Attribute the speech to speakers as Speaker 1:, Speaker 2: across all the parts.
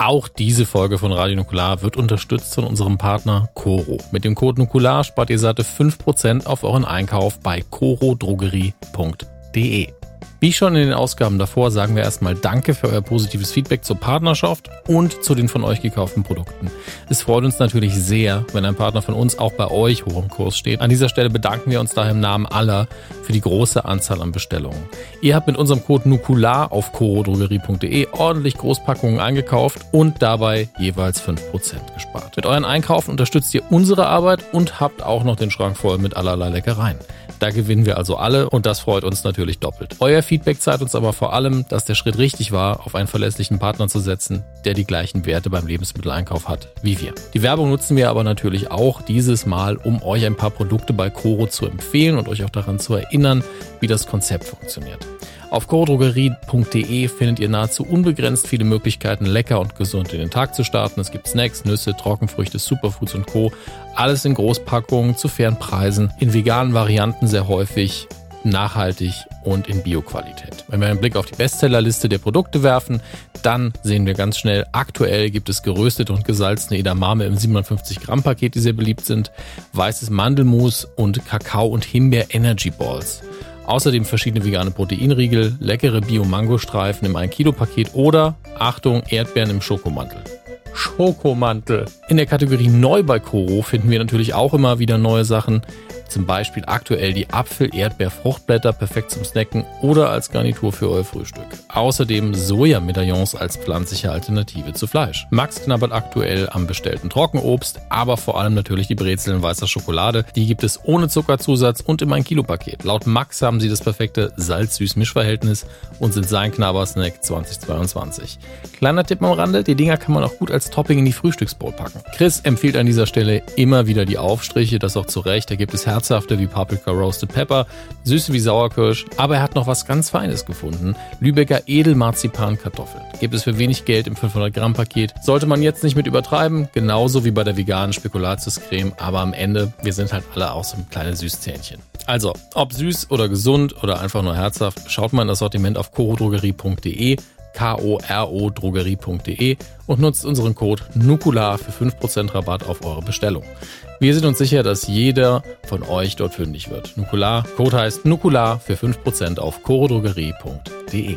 Speaker 1: Auch diese Folge von Radio Nukular wird unterstützt von unserem Partner Coro. Mit dem Code Nukular spart ihr satte 5% auf euren Einkauf bei corodrogerie.de. Wie schon in den Ausgaben davor sagen wir erstmal Danke für euer positives Feedback zur Partnerschaft und zu den von euch gekauften Produkten. Es freut uns natürlich sehr, wenn ein Partner von uns auch bei euch hoch im Kurs steht. An dieser Stelle bedanken wir uns daher im Namen aller für die große Anzahl an Bestellungen. Ihr habt mit unserem Code NUKULAR auf corodrogerie.de ordentlich Großpackungen eingekauft und dabei jeweils 5% gespart. Mit euren Einkaufen unterstützt ihr unsere Arbeit und habt auch noch den Schrank voll mit allerlei Leckereien. Da gewinnen wir also alle und das freut uns natürlich doppelt. Euer Feedback zeigt uns aber vor allem, dass der Schritt richtig war, auf einen verlässlichen Partner zu setzen, der die gleichen Werte beim Lebensmitteleinkauf hat wie wir. Die Werbung nutzen wir aber natürlich auch dieses Mal, um euch ein paar Produkte bei Coro zu empfehlen und euch auch daran zu erinnern, wie das Konzept funktioniert. Auf chorodrogerie.de findet ihr nahezu unbegrenzt viele Möglichkeiten, lecker und gesund in den Tag zu starten. Es gibt Snacks, Nüsse, Trockenfrüchte, Superfoods und Co. Alles in Großpackungen zu fairen Preisen, in veganen Varianten sehr häufig, nachhaltig und in Bioqualität. Wenn wir einen Blick auf die Bestsellerliste der Produkte werfen, dann sehen wir ganz schnell, aktuell gibt es geröstete und gesalzene Edamame im 750 Gramm Paket, die sehr beliebt sind, weißes Mandelmus und Kakao und Himbeer Energy Balls. Außerdem verschiedene vegane Proteinriegel, leckere Bio-Mango-Streifen im 1-Kilo-Paket oder, Achtung, Erdbeeren im Schokomantel. Schokomantel. In der Kategorie Neu bei Koro finden wir natürlich auch immer wieder neue Sachen. Zum Beispiel aktuell die Apfel-Erdbeer-Fruchtblätter perfekt zum Snacken oder als Garnitur für euer Frühstück. Außerdem Sojamedaillons als pflanzliche Alternative zu Fleisch. Max knabbert aktuell am bestellten Trockenobst, aber vor allem natürlich die Brezeln weißer Schokolade. Die gibt es ohne Zuckerzusatz und im 1-Kilo-Paket. Laut Max haben sie das perfekte Salz-Süß-Mischverhältnis und sind sein Knabbersnack 2022. Kleiner Tipp am Rande, die Dinger kann man auch gut als Topping in die Frühstücksbowl packen. Chris empfiehlt an dieser Stelle immer wieder die Aufstriche, das auch zu Recht. Da gibt es herzhafte wie Paprika Roasted Pepper, süße wie Sauerkirsch, aber er hat noch was ganz Feines gefunden. Lübecker Edelmarzipan-Kartoffeln. Gibt es für wenig Geld im 500 Gramm Paket. Sollte man jetzt nicht mit übertreiben, genauso wie bei der veganen Spekulatiuscreme, aber am Ende, wir sind halt alle auch so ein kleines Süßzähnchen. Also, ob süß oder gesund oder einfach nur herzhaft, schaut mal in das Sortiment auf korodrogerie.de k-o-r-o-drogerie.de und nutzt unseren Code NUKULAR für 5% Rabatt auf eure Bestellung. Wir sind uns sicher, dass jeder von euch dort fündig wird. Nukular, Code heißt Nukular für 5% auf chorodrogerie.de.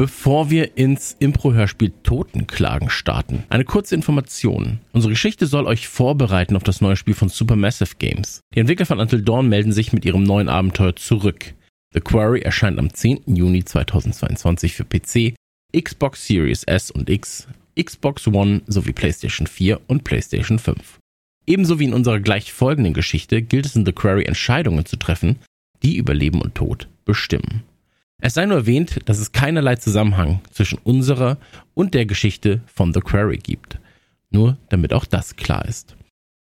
Speaker 2: Bevor wir ins Impro-Hörspiel Totenklagen starten, eine kurze Information. Unsere Geschichte soll euch vorbereiten auf das neue Spiel von Supermassive Games. Die Entwickler von Until Dawn melden sich mit ihrem neuen Abenteuer zurück. The Quarry erscheint am 10. Juni 2022 für PC, Xbox Series S und X, Xbox One sowie PlayStation 4 und PlayStation 5. Ebenso wie in unserer gleich folgenden Geschichte gilt es in The Quarry Entscheidungen zu treffen, die über Leben und Tod bestimmen. Es sei nur erwähnt, dass es keinerlei Zusammenhang zwischen unserer und der Geschichte von The Quarry gibt. Nur damit auch das klar ist.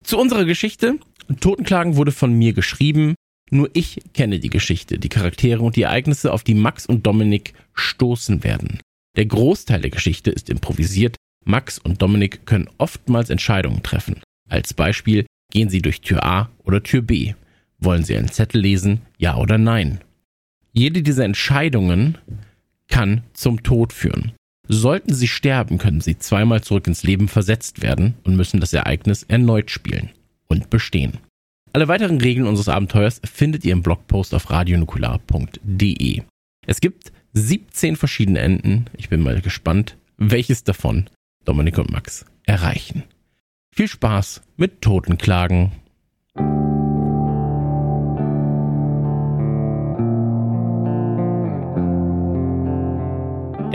Speaker 2: Zu unserer Geschichte. Totenklagen wurde von mir geschrieben. Nur ich kenne die Geschichte, die Charaktere und die Ereignisse, auf die Max und Dominik stoßen werden. Der Großteil der Geschichte ist improvisiert. Max und Dominik können oftmals Entscheidungen treffen. Als Beispiel gehen sie durch Tür A oder Tür B. Wollen sie einen Zettel lesen? Ja oder nein? Jede dieser Entscheidungen kann zum Tod führen. Sollten sie sterben, können sie zweimal zurück ins Leben versetzt werden und müssen das Ereignis erneut spielen und bestehen. Alle weiteren Regeln unseres Abenteuers findet ihr im Blogpost auf radionukular.de. Es gibt 17 verschiedene Enden. Ich bin mal gespannt, welches davon Dominik und Max erreichen. Viel Spaß mit Totenklagen.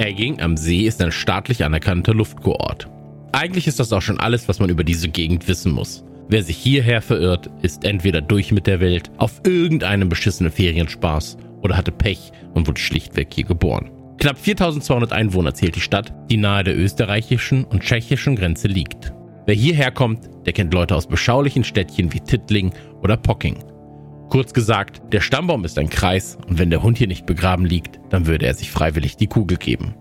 Speaker 2: Egging am See ist ein staatlich anerkannter Luftkurort. Eigentlich ist das auch schon alles, was man über diese Gegend wissen muss. Wer sich hierher verirrt, ist entweder durch mit der Welt, auf irgendeinem beschissenen Ferienspaß oder hatte Pech und wurde schlichtweg hier geboren. Knapp 4200 Einwohner zählt die Stadt, die nahe der österreichischen und tschechischen Grenze liegt. Wer hierher kommt, der kennt Leute aus beschaulichen Städtchen wie Tittling oder Pocking. Kurz gesagt, der Stammbaum ist ein Kreis und wenn der Hund hier nicht begraben liegt, dann würde er sich freiwillig die Kugel geben.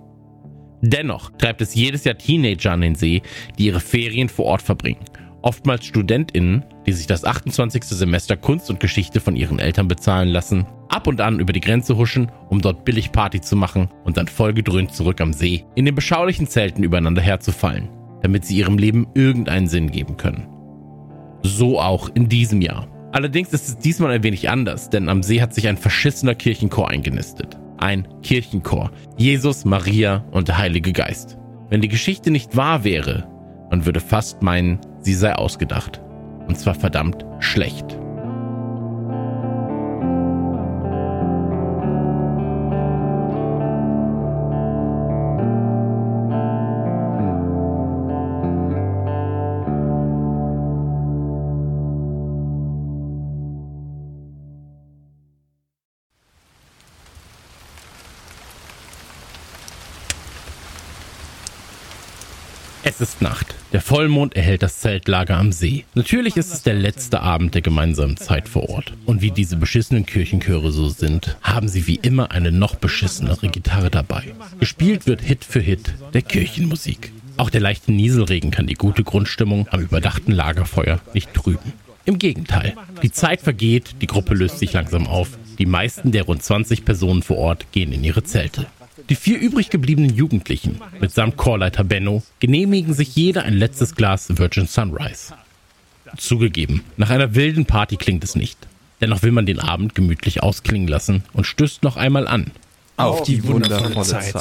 Speaker 2: Dennoch treibt es jedes Jahr Teenager an den See, die ihre Ferien vor Ort verbringen. Oftmals StudentInnen, die sich das 28. Semester Kunst und Geschichte von ihren Eltern bezahlen lassen, ab und an über die Grenze huschen, um dort billig Party zu machen und dann vollgedröhnt zurück am See in den beschaulichen Zelten übereinander herzufallen, damit sie ihrem Leben irgendeinen Sinn geben können. So auch in diesem Jahr. Allerdings ist es diesmal ein wenig anders, denn am See hat sich ein verschissener Kirchenchor eingenistet. Ein Kirchenchor. Jesus, Maria und der Heilige Geist. Wenn die Geschichte nicht wahr wäre, man würde fast meinen, sie sei ausgedacht. Und zwar verdammt schlecht. Ist Nacht. Der Vollmond erhält das Zeltlager am See. Natürlich ist es der letzte Abend der gemeinsamen Zeit vor Ort. Und wie diese beschissenen Kirchenchöre so sind, haben sie wie immer eine noch beschissenere Gitarre dabei. Gespielt wird Hit für Hit der Kirchenmusik. Auch der leichte Nieselregen kann die gute Grundstimmung am überdachten Lagerfeuer nicht trüben. Im Gegenteil, die Zeit vergeht, die Gruppe löst sich langsam auf. Die meisten der rund 20 Personen vor Ort gehen in ihre Zelte. Die vier übrig gebliebenen Jugendlichen, mitsamt Chorleiter Benno, genehmigen sich jeder ein letztes Glas Virgin Sunrise. Zugegeben, nach einer wilden Party klingt es nicht. Dennoch will man den Abend gemütlich ausklingen lassen und stößt noch einmal an.
Speaker 3: Auf die wundervolle Zeit.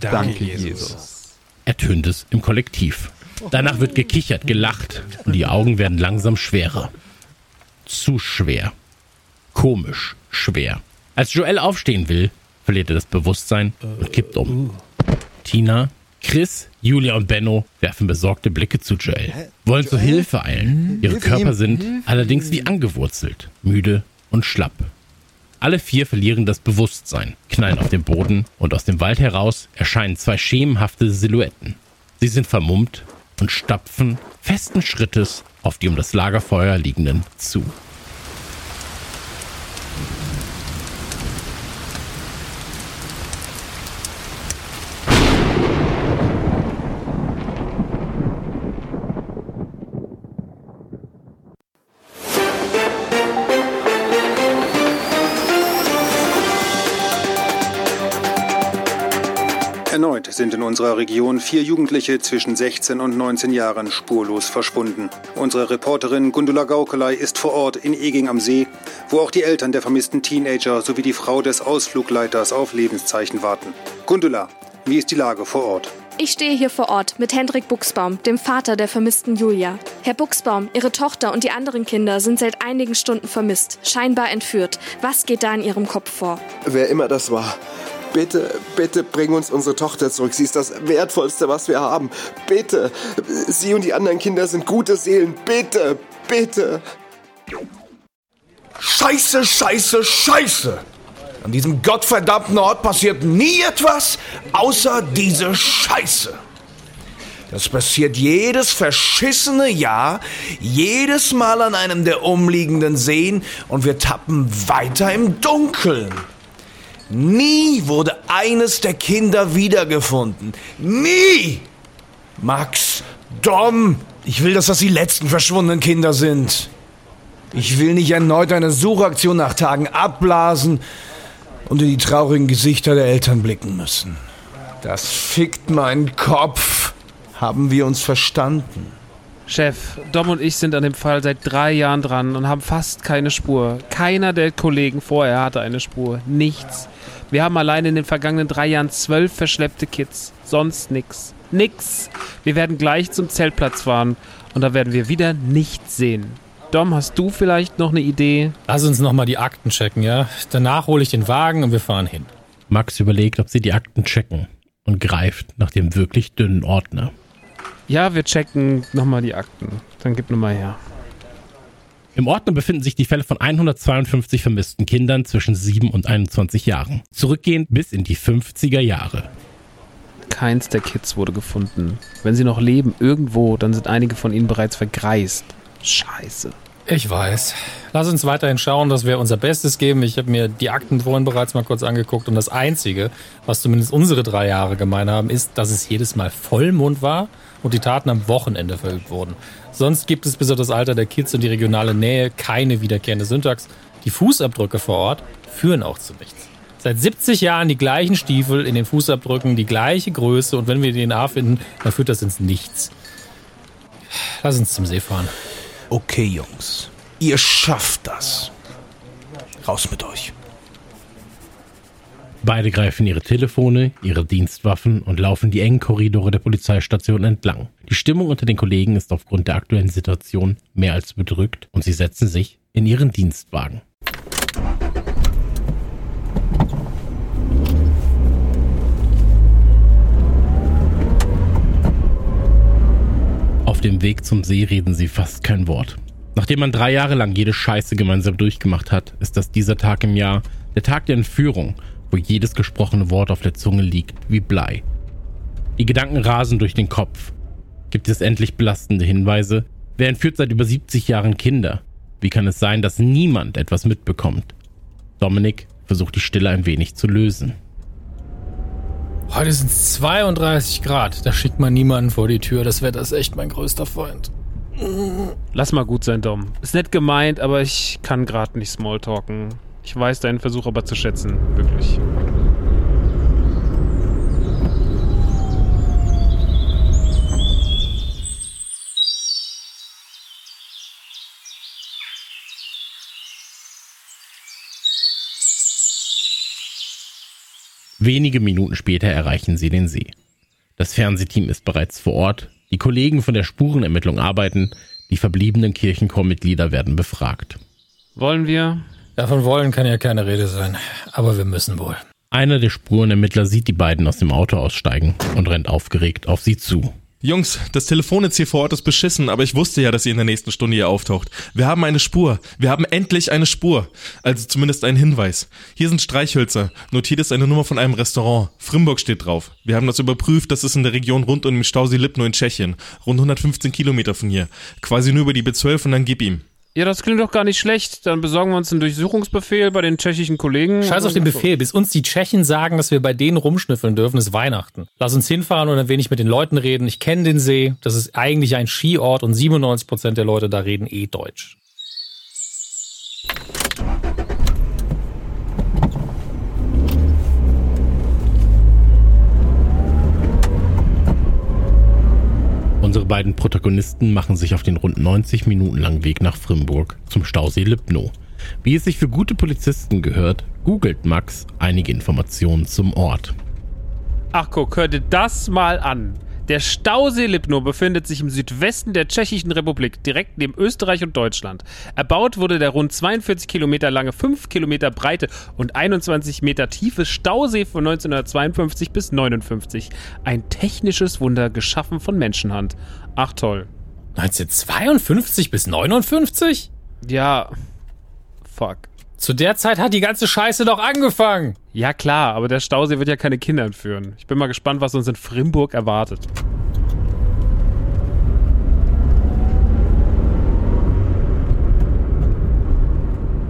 Speaker 3: Danke, Jesus.
Speaker 2: Ertönt es im Kollektiv. Danach wird gekichert, gelacht und die Augen werden langsam schwerer. Zu schwer. Komisch schwer. Als Joel aufstehen will, verliert er das Bewusstsein und kippt um. Tina, Chris, Julia und Benno werfen besorgte Blicke zu Joel, wollen zur Hilfe eilen. Ihre Körper sind allerdings wie angewurzelt, müde und schlapp. Alle vier verlieren das Bewusstsein, knallen auf den Boden und aus dem Wald heraus erscheinen zwei schemenhafte Silhouetten. Sie sind vermummt und stapfen festen Schrittes auf die um das Lagerfeuer liegenden zu.
Speaker 4: Erneut sind in unserer Region vier Jugendliche zwischen 16 und 19 Jahren spurlos verschwunden. Unsere Reporterin Gundula Gaukelei ist vor Ort in Eging am See, wo auch die Eltern der vermissten Teenager sowie die Frau des Ausflugleiters auf Lebenszeichen warten. Gundula, wie ist die Lage vor Ort?
Speaker 5: Ich stehe hier vor Ort mit Hendrik Buchsbaum, dem Vater der vermissten Julia. Herr Buchsbaum, Ihre Tochter und die anderen Kinder sind seit einigen Stunden vermisst, scheinbar entführt. Was geht da in Ihrem Kopf vor?
Speaker 6: Wer immer das war, bitte, bitte bring uns unsere Tochter zurück. Sie ist das Wertvollste, was wir haben. Bitte. Sie und die anderen Kinder sind gute Seelen. Bitte, bitte.
Speaker 3: Scheiße, scheiße, scheiße. An diesem gottverdammten Ort passiert nie etwas, außer diese Scheiße. Das passiert jedes verschissene Jahr, jedes Mal an einem der umliegenden Seen und wir tappen weiter im Dunkeln. Nie wurde eines der Kinder wiedergefunden. Nie! Max, Dom, ich will, dass das die letzten verschwundenen Kinder sind. Ich will nicht erneut eine Suchaktion nach Tagen abblasen und in die traurigen Gesichter der Eltern blicken müssen. Das fickt meinen Kopf. Haben wir uns verstanden?
Speaker 7: Chef, Dom und ich sind an dem Fall seit drei Jahren dran und haben fast keine Spur. Keiner der Kollegen vorher hatte eine Spur. Nichts. Wir haben allein in den vergangenen drei Jahren zwölf verschleppte Kids. Sonst nix. Nix. Wir werden gleich zum Zeltplatz fahren und da werden wir wieder nichts sehen. Dom, hast du vielleicht noch eine Idee?
Speaker 1: Lass uns nochmal die Akten checken, ja? Danach hole ich den Wagen und wir fahren hin.
Speaker 2: Max überlegt, ob sie die Akten checken. und greift nach dem wirklich dünnen Ordner.
Speaker 7: Ja, wir checken nochmal die Akten. Dann gib nochmal her.
Speaker 2: Im Ordner befinden sich die Fälle von 152 vermissten Kindern zwischen 7 und 21 Jahren, zurückgehend bis in die 50er Jahre.
Speaker 7: Keins der Kids wurde gefunden. Wenn sie noch leben irgendwo, dann sind einige von ihnen bereits vergreist. Scheiße.
Speaker 1: Ich weiß. Lass uns weiterhin schauen, dass wir unser Bestes geben. Ich habe mir die Akten vorhin bereits mal kurz angeguckt und das Einzige, was zumindest unsere drei Jahre gemein haben, ist, dass es jedes Mal Vollmond war und die Taten am Wochenende verübt wurden. Sonst gibt es bis auf das Alter der Kids und die regionale Nähe keine wiederkehrende Syntax. Die Fußabdrücke vor Ort führen auch zu nichts. Seit 70 Jahren die gleichen Stiefel in den Fußabdrücken, die gleiche Größe und wenn wir DNA finden, dann führt das ins Nichts. Lass uns zum See fahren.
Speaker 3: Okay, Jungs. Ihr schafft das. Raus mit euch.
Speaker 2: Beide greifen ihre Telefone, ihre Dienstwaffen und laufen die engen Korridore der Polizeistation entlang. Die Stimmung unter den Kollegen ist aufgrund der aktuellen Situation mehr als bedrückt und sie setzen sich in ihren Dienstwagen. Auf dem Weg zum See reden sie fast kein Wort. Nachdem man drei Jahre lang jede Scheiße gemeinsam durchgemacht hat, ist das dieser Tag im Jahr, der Tag der Entführung, wo jedes gesprochene Wort auf der Zunge liegt wie Blei. Die Gedanken rasen durch den Kopf. Gibt es endlich belastende Hinweise? Wer entführt seit über 70 Jahren Kinder? Wie kann es sein, dass niemand etwas mitbekommt? Dominik versucht die Stille ein wenig zu lösen.
Speaker 1: Heute sind es 32 Grad. Da schickt man niemanden vor die Tür. Das Wetter ist echt mein größter Feind.
Speaker 7: Lass mal gut sein, Dom. Ist nett gemeint, aber ich kann gerade nicht Smalltalken. Ich weiß deinen Versuch aber zu schätzen. Wirklich.
Speaker 2: Wenige Minuten später erreichen sie den See. Das Fernsehteam ist bereits vor Ort, die Kollegen von der Spurenermittlung arbeiten, die verbliebenen Kirchenchormitglieder werden befragt.
Speaker 7: Wollen wir?
Speaker 1: Davon wollen kann ja keine Rede sein, aber wir müssen wohl.
Speaker 2: Einer der Spurenermittler sieht die beiden aus dem Auto aussteigen und rennt aufgeregt auf sie zu.
Speaker 8: Jungs, das Telefonnetz hier vor Ort ist beschissen, aber ich wusste ja, dass ihr in der nächsten Stunde hier auftaucht. Wir haben eine Spur. Wir haben endlich eine Spur. Also zumindest einen Hinweis. Hier sind Streichhölzer. Notiert ist eine Nummer von einem Restaurant. Frimburg steht drauf. Wir haben das überprüft. Das ist in der Region rund um den Stausee Lipno in Tschechien. Rund 115 Kilometer von hier. Quasi nur über die B12 und dann gib ihm.
Speaker 7: Ja, das klingt doch gar nicht schlecht. Dann besorgen wir uns einen Durchsuchungsbefehl bei den tschechischen Kollegen.
Speaker 1: Scheiß auf den Befehl. Bis uns die Tschechen sagen, dass wir bei denen rumschnüffeln dürfen, ist Weihnachten. Lass uns hinfahren und ein wenig mit den Leuten reden. Ich kenne den See. Das ist eigentlich ein Skiort und 97 Prozent der Leute da reden eh Deutsch.
Speaker 2: Unsere beiden Protagonisten machen sich auf den rund 90 Minuten langen Weg nach Frimburg zum Stausee Lipno. Wie es sich für gute Polizisten gehört, googelt Max einige Informationen zum Ort.
Speaker 7: Ach guck, hör dir das mal an. Der Stausee Lipno befindet sich im Südwesten der Tschechischen Republik, direkt neben Österreich und Deutschland. Erbaut wurde der rund 42 Kilometer lange, 5 Kilometer breite und 21 Meter tiefe Stausee von 1952 bis 59. Ein technisches Wunder, geschaffen von Menschenhand. Ach toll.
Speaker 1: 1952 bis 59?
Speaker 7: Ja. Fuck.
Speaker 1: Zu der Zeit hat die ganze Scheiße doch angefangen.
Speaker 7: Ja klar, aber der Stausee wird ja keine Kinder entführen. Ich bin mal gespannt, was uns in Frimburg erwartet.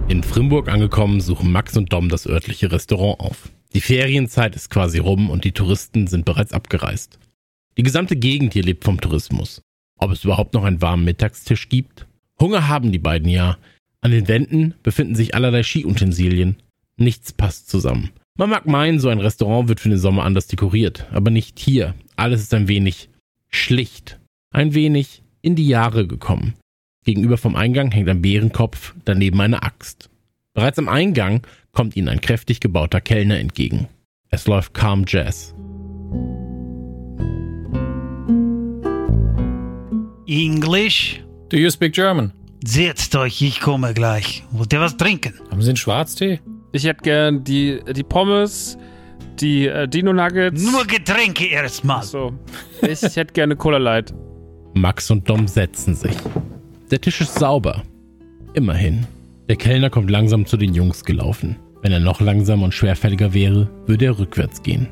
Speaker 2: In Frimburg angekommen, suchen Max und Dom das örtliche Restaurant auf. Die Ferienzeit ist quasi rum und die Touristen sind bereits abgereist. Die gesamte Gegend hier lebt vom Tourismus. Ob es überhaupt noch einen warmen Mittagstisch gibt? Hunger haben die beiden ja. An den Wänden befinden sich allerlei Skiutensilien. Nichts passt zusammen. Man mag meinen, so ein Restaurant wird für den Sommer anders dekoriert, aber nicht hier. Alles ist ein wenig schlicht. Ein wenig in die Jahre gekommen. Gegenüber vom Eingang hängt ein Bärenkopf, daneben eine Axt. Bereits am Eingang kommt ihnen ein kräftig gebauter Kellner entgegen. Es läuft Calm Jazz.
Speaker 9: Englisch?
Speaker 1: Do you speak German?
Speaker 9: Setzt euch, ich komme gleich. Wollt ihr was trinken?
Speaker 1: Haben Sie einen Schwarztee?
Speaker 7: Ich hätte gern die, die Pommes, Die äh, Dino Nuggets.
Speaker 9: Nur Getränke erstmal.
Speaker 7: So. Ich hätte gerne Cola Light.
Speaker 2: Max und Dom setzen sich. Der Tisch ist sauber. Immerhin. Der Kellner kommt langsam zu den Jungs gelaufen. Wenn er noch langsamer und schwerfälliger wäre, würde er rückwärts gehen.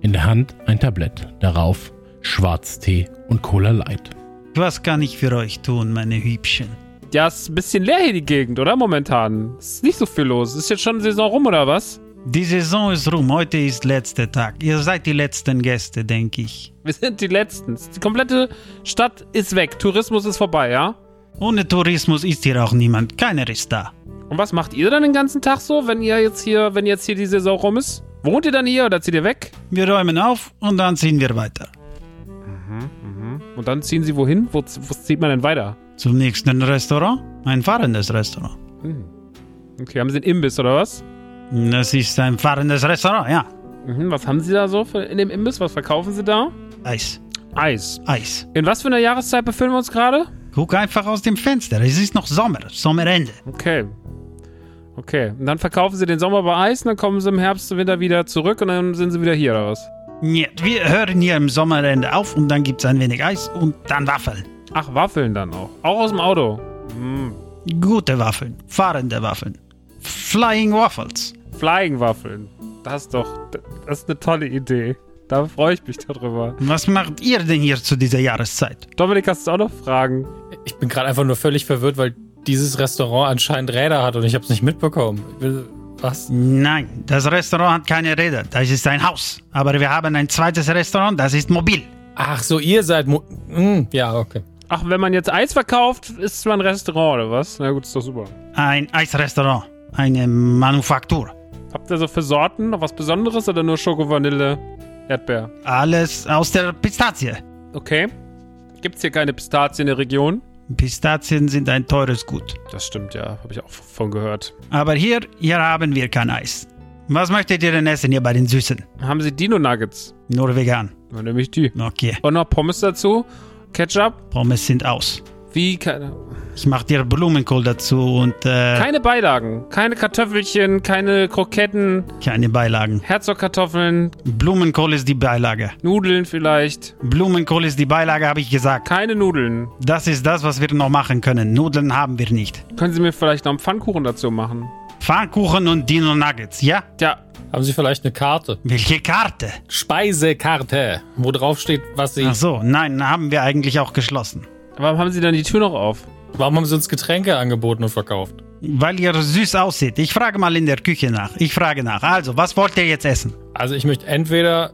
Speaker 2: In der Hand ein Tablett, darauf Schwarztee und Cola Light.
Speaker 9: Was kann ich für euch tun, meine Hübschen?
Speaker 7: Ja, ist ein bisschen leer hier die Gegend, oder? Momentan. Ist nicht so viel los. Ist jetzt schon Saison rum, oder was?
Speaker 9: Die Saison ist rum, heute ist letzter Tag. Ihr seid die letzten Gäste, denke ich.
Speaker 7: Wir sind die Letzten. Die komplette Stadt ist weg. Tourismus ist vorbei, ja?
Speaker 9: Ohne Tourismus ist hier auch niemand. Keiner ist da.
Speaker 7: Und was macht ihr dann den ganzen Tag so, wenn ihr jetzt hier, wenn jetzt hier die Saison rum ist? Wohnt ihr dann hier oder zieht ihr weg?
Speaker 9: Wir räumen auf und dann ziehen wir weiter.
Speaker 7: Und dann ziehen sie wohin? Wo, wo zieht man denn weiter?
Speaker 9: Zum nächsten Restaurant. Ein fahrendes Restaurant.
Speaker 7: Okay, haben sie einen Imbiss oder was?
Speaker 9: Das ist ein fahrendes Restaurant, ja.
Speaker 7: Mhm, was haben sie da so für, in dem Imbiss? Was verkaufen sie da?
Speaker 9: Eis.
Speaker 7: Eis.
Speaker 9: Eis.
Speaker 7: In was für einer Jahreszeit befinden wir uns gerade?
Speaker 9: Guck einfach aus dem Fenster. Es ist noch Sommer. Sommerende.
Speaker 7: Okay. Okay. Und dann verkaufen sie den Sommer bei Eis und dann kommen sie im Herbst und Winter wieder zurück und dann sind sie wieder hier oder was?
Speaker 9: Ja, wir hören hier im Sommerende auf und dann gibt es ein wenig Eis und dann Waffeln.
Speaker 7: Ach, Waffeln dann auch. Auch aus dem Auto.
Speaker 9: Gute Waffeln. Fahrende Waffeln. Flying Waffles.
Speaker 7: Flying Waffeln. Das ist doch, das ist eine tolle Idee. Da freue ich mich darüber.
Speaker 9: Was macht ihr denn hier zu dieser Jahreszeit?
Speaker 7: Dominik, hast du auch noch Fragen?
Speaker 1: Ich bin gerade einfach nur völlig verwirrt, weil dieses Restaurant anscheinend Räder hat und ich habe es nicht mitbekommen. Ich will- Was?
Speaker 9: Nein, das Restaurant hat keine Räder. Das ist ein Haus. Aber wir haben ein zweites Restaurant, das ist mobil.
Speaker 1: Ach so, ihr seid. Mo hm, ja, okay.
Speaker 7: Ach, wenn man jetzt Eis verkauft, ist es mal ein Restaurant oder was? Na gut, ist doch super.
Speaker 9: Ein Eisrestaurant. Eine Manufaktur.
Speaker 7: Habt ihr so für Sorten noch was Besonderes oder nur Schoko, Vanille, Erdbeer?
Speaker 9: Alles aus der Pistazie.
Speaker 7: Okay. Gibt's hier keine Pistazien in der Region?
Speaker 9: Pistazien sind ein teures Gut.
Speaker 7: Das stimmt ja, habe ich auch von gehört.
Speaker 9: Aber hier, hier haben wir kein Eis. Was möchtet ihr denn essen hier bei den Süßen?
Speaker 7: Haben Sie Dino Nuggets?
Speaker 9: Nur vegan.
Speaker 7: Dann nehme ich die.
Speaker 9: Okay.
Speaker 7: Und noch Pommes dazu? Ketchup?
Speaker 9: Pommes sind aus.
Speaker 7: Wie? Keine,
Speaker 9: Ich mach dir Blumenkohl dazu und äh,
Speaker 7: keine Beilagen. Keine Kartoffelchen, keine Kroketten,
Speaker 9: keine Beilagen.
Speaker 7: Herzogkartoffeln,
Speaker 9: Blumenkohl ist die Beilage.
Speaker 7: Nudeln vielleicht.
Speaker 9: Blumenkohl ist die Beilage, habe ich gesagt.
Speaker 7: Keine Nudeln.
Speaker 9: Das ist das, was wir noch machen können. Nudeln haben wir nicht.
Speaker 7: Können Sie mir vielleicht noch einen Pfannkuchen dazu machen?
Speaker 9: Pfannkuchen und Dino Nuggets, ja?
Speaker 7: Ja,
Speaker 1: Haben Sie vielleicht eine Karte?
Speaker 9: Welche Karte?
Speaker 1: Speisekarte, wo drauf steht, was Sie.
Speaker 9: Ach so, nein, haben wir eigentlich auch geschlossen.
Speaker 7: warum haben Sie dann die Tür noch auf?
Speaker 1: Warum haben Sie uns Getränke angeboten und verkauft?
Speaker 9: Weil ihr süß aussieht. Ich frage mal in der Küche nach. Ich frage nach. Also, was wollt ihr jetzt essen?
Speaker 1: Also, ich möchte entweder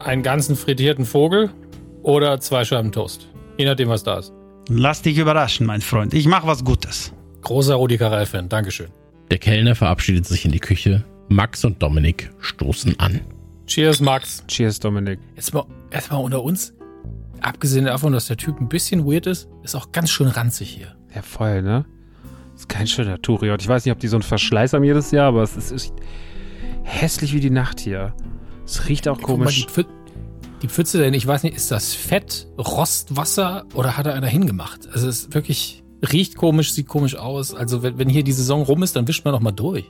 Speaker 1: einen ganzen frittierten Vogel oder zwei Scheiben Toast. Je nachdem, was da ist.
Speaker 9: Lass dich überraschen, mein Freund. Ich mach was Gutes.
Speaker 1: Großer Rudi Carell-Fan, Dankeschön.
Speaker 2: Der Kellner verabschiedet sich in die Küche. Max und Dominik stoßen an.
Speaker 1: Cheers, Max.
Speaker 7: Cheers, Dominik.
Speaker 1: Jetzt mal, jetzt mal unter uns. Abgesehen davon, dass der Typ ein bisschen weird ist, ist auch ganz schön ranzig hier.
Speaker 7: Ja, voll, ne? Ist kein schöner Touriot. Ich weiß nicht, ob die so einen Verschleiß haben jedes Jahr, aber es ist, ist hässlich wie die Nacht hier. Es riecht auch
Speaker 1: Guck mal, die,
Speaker 7: komisch.
Speaker 1: Die Pfütze denn, ich weiß nicht, ist das Fett, Rostwasser oder hat da einer hingemacht? Also es ist wirklich, riecht komisch, sieht komisch aus. Also wenn, wenn hier die Saison rum ist, dann wischt man doch mal durch.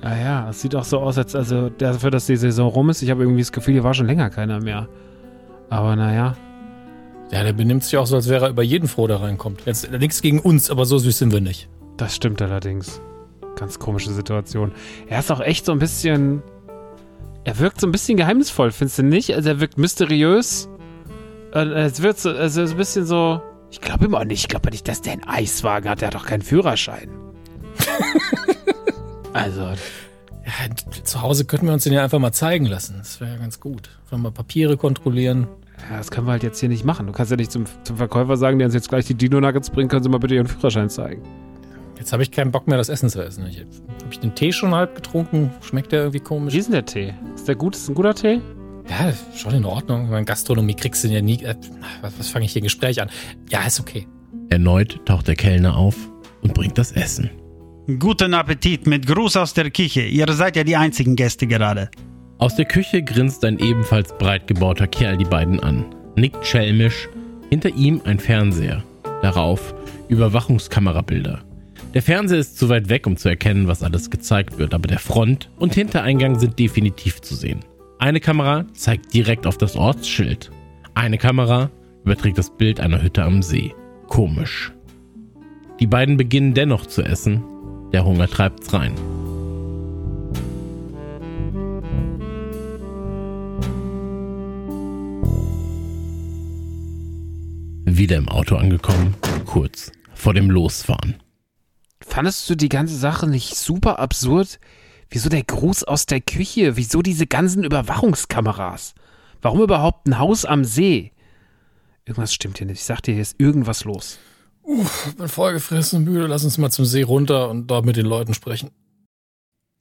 Speaker 7: Ah ja, es sieht auch so aus, als also dafür, dass die Saison rum ist. Ich habe irgendwie das Gefühl, hier war schon länger keiner mehr. Aber naja.
Speaker 1: Ja, der benimmt sich auch so, als wäre er über jeden froh, der reinkommt. Jetzt nichts gegen uns, aber so süß sind wir nicht.
Speaker 7: Das stimmt allerdings. Ganz komische Situation. Er ist auch echt so ein bisschen. Er wirkt so ein bisschen geheimnisvoll, findest du nicht? Also er wirkt mysteriös. Äh, Es wird so, also so ein bisschen so. Ich glaube immer nicht. Ich glaube nicht, dass der einen Eiswagen hat. Der hat doch keinen Führerschein. also,
Speaker 1: Ja, zu Hause könnten wir uns den ja einfach mal zeigen lassen. Das wäre ja ganz gut. Einfach mal Papiere kontrollieren.
Speaker 7: ja, das können wir halt jetzt hier nicht machen. Du kannst ja nicht zum, zum Verkäufer sagen, der uns jetzt gleich die Dino-Nuggets bringt, können Sie mal bitte Ihren Führerschein zeigen.
Speaker 1: Jetzt habe ich keinen Bock mehr, das Essen zu essen. Habe ich den Tee schon halb getrunken? Schmeckt der irgendwie komisch?
Speaker 7: Wie ist denn der Tee? Ist der gut? Ist ein guter Tee?
Speaker 1: Ja, schon in Ordnung. In Gastronomie kriegst du ja nie. Äh, was was fange ich hier ein Gespräch an? Ja, ist okay.
Speaker 2: Erneut taucht der Kellner auf und bringt das Essen.
Speaker 9: Guten Appetit mit Gruß aus der Küche. Ihr seid ja die einzigen Gäste gerade.
Speaker 2: Aus der Küche grinst ein ebenfalls breit gebauter Kerl die beiden an, nickt schelmisch, hinter ihm ein Fernseher, darauf Überwachungskamerabilder. Der Fernseher ist zu weit weg, um zu erkennen, was alles gezeigt wird, aber der Front- und Hintereingang sind definitiv zu sehen. Eine Kamera zeigt direkt auf das Ortsschild. Eine Kamera überträgt das Bild einer Hütte am See. Komisch. Die beiden beginnen dennoch zu essen. Der Hunger treibt's rein. Wieder im Auto angekommen, kurz vor dem Losfahren.
Speaker 7: Fandest du die ganze Sache nicht super absurd? Wieso der Gruß aus der Küche? Wieso diese ganzen Überwachungskameras? Warum überhaupt ein Haus am See? Irgendwas stimmt hier nicht. Ich sag dir, hier ist irgendwas los.
Speaker 1: Uff, bin vollgefressen und müde. Lass uns mal zum See runter und dort mit den Leuten sprechen.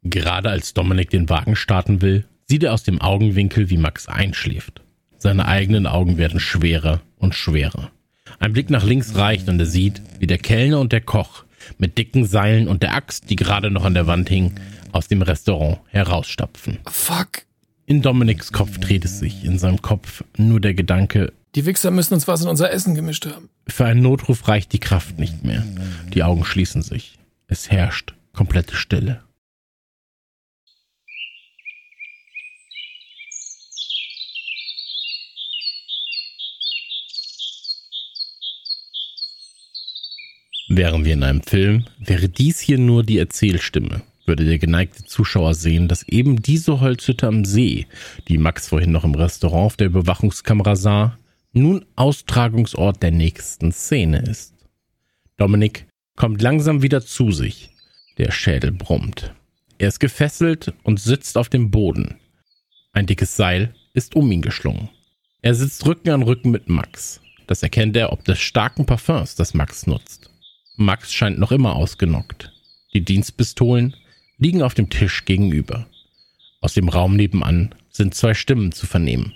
Speaker 2: Gerade als Dominik den Wagen starten will, sieht er aus dem Augenwinkel, wie Max einschläft. Seine eigenen Augen werden schwerer und schwerer. Ein Blick nach links reicht und er sieht, wie der Kellner und der Koch mit dicken Seilen und der Axt, die gerade noch an der Wand hing, aus dem Restaurant herausstapfen.
Speaker 1: Fuck.
Speaker 2: In Dominiks Kopf dreht es sich, in seinem Kopf nur der Gedanke,
Speaker 1: Die Wichser müssen uns was in unser Essen gemischt haben.
Speaker 2: für einen Notruf reicht die Kraft nicht mehr. Die Augen schließen sich. Es herrscht komplette Stille. Wären wir in einem Film, wäre dies hier nur die Erzählstimme, würde der geneigte Zuschauer sehen, dass eben diese Holzhütte am See, die Max vorhin noch im Restaurant auf der Überwachungskamera sah, nun Austragungsort der nächsten Szene ist. Dominik kommt langsam wieder zu sich. Der Schädel brummt. Er ist gefesselt und sitzt auf dem Boden. Ein dickes Seil ist um ihn geschlungen. Er sitzt Rücken an Rücken mit Max. Das erkennt er ob des starken Parfums, das Max nutzt. Max scheint noch immer ausgenockt. Die Dienstpistolen liegen auf dem Tisch gegenüber. Aus dem Raum nebenan sind zwei Stimmen zu vernehmen.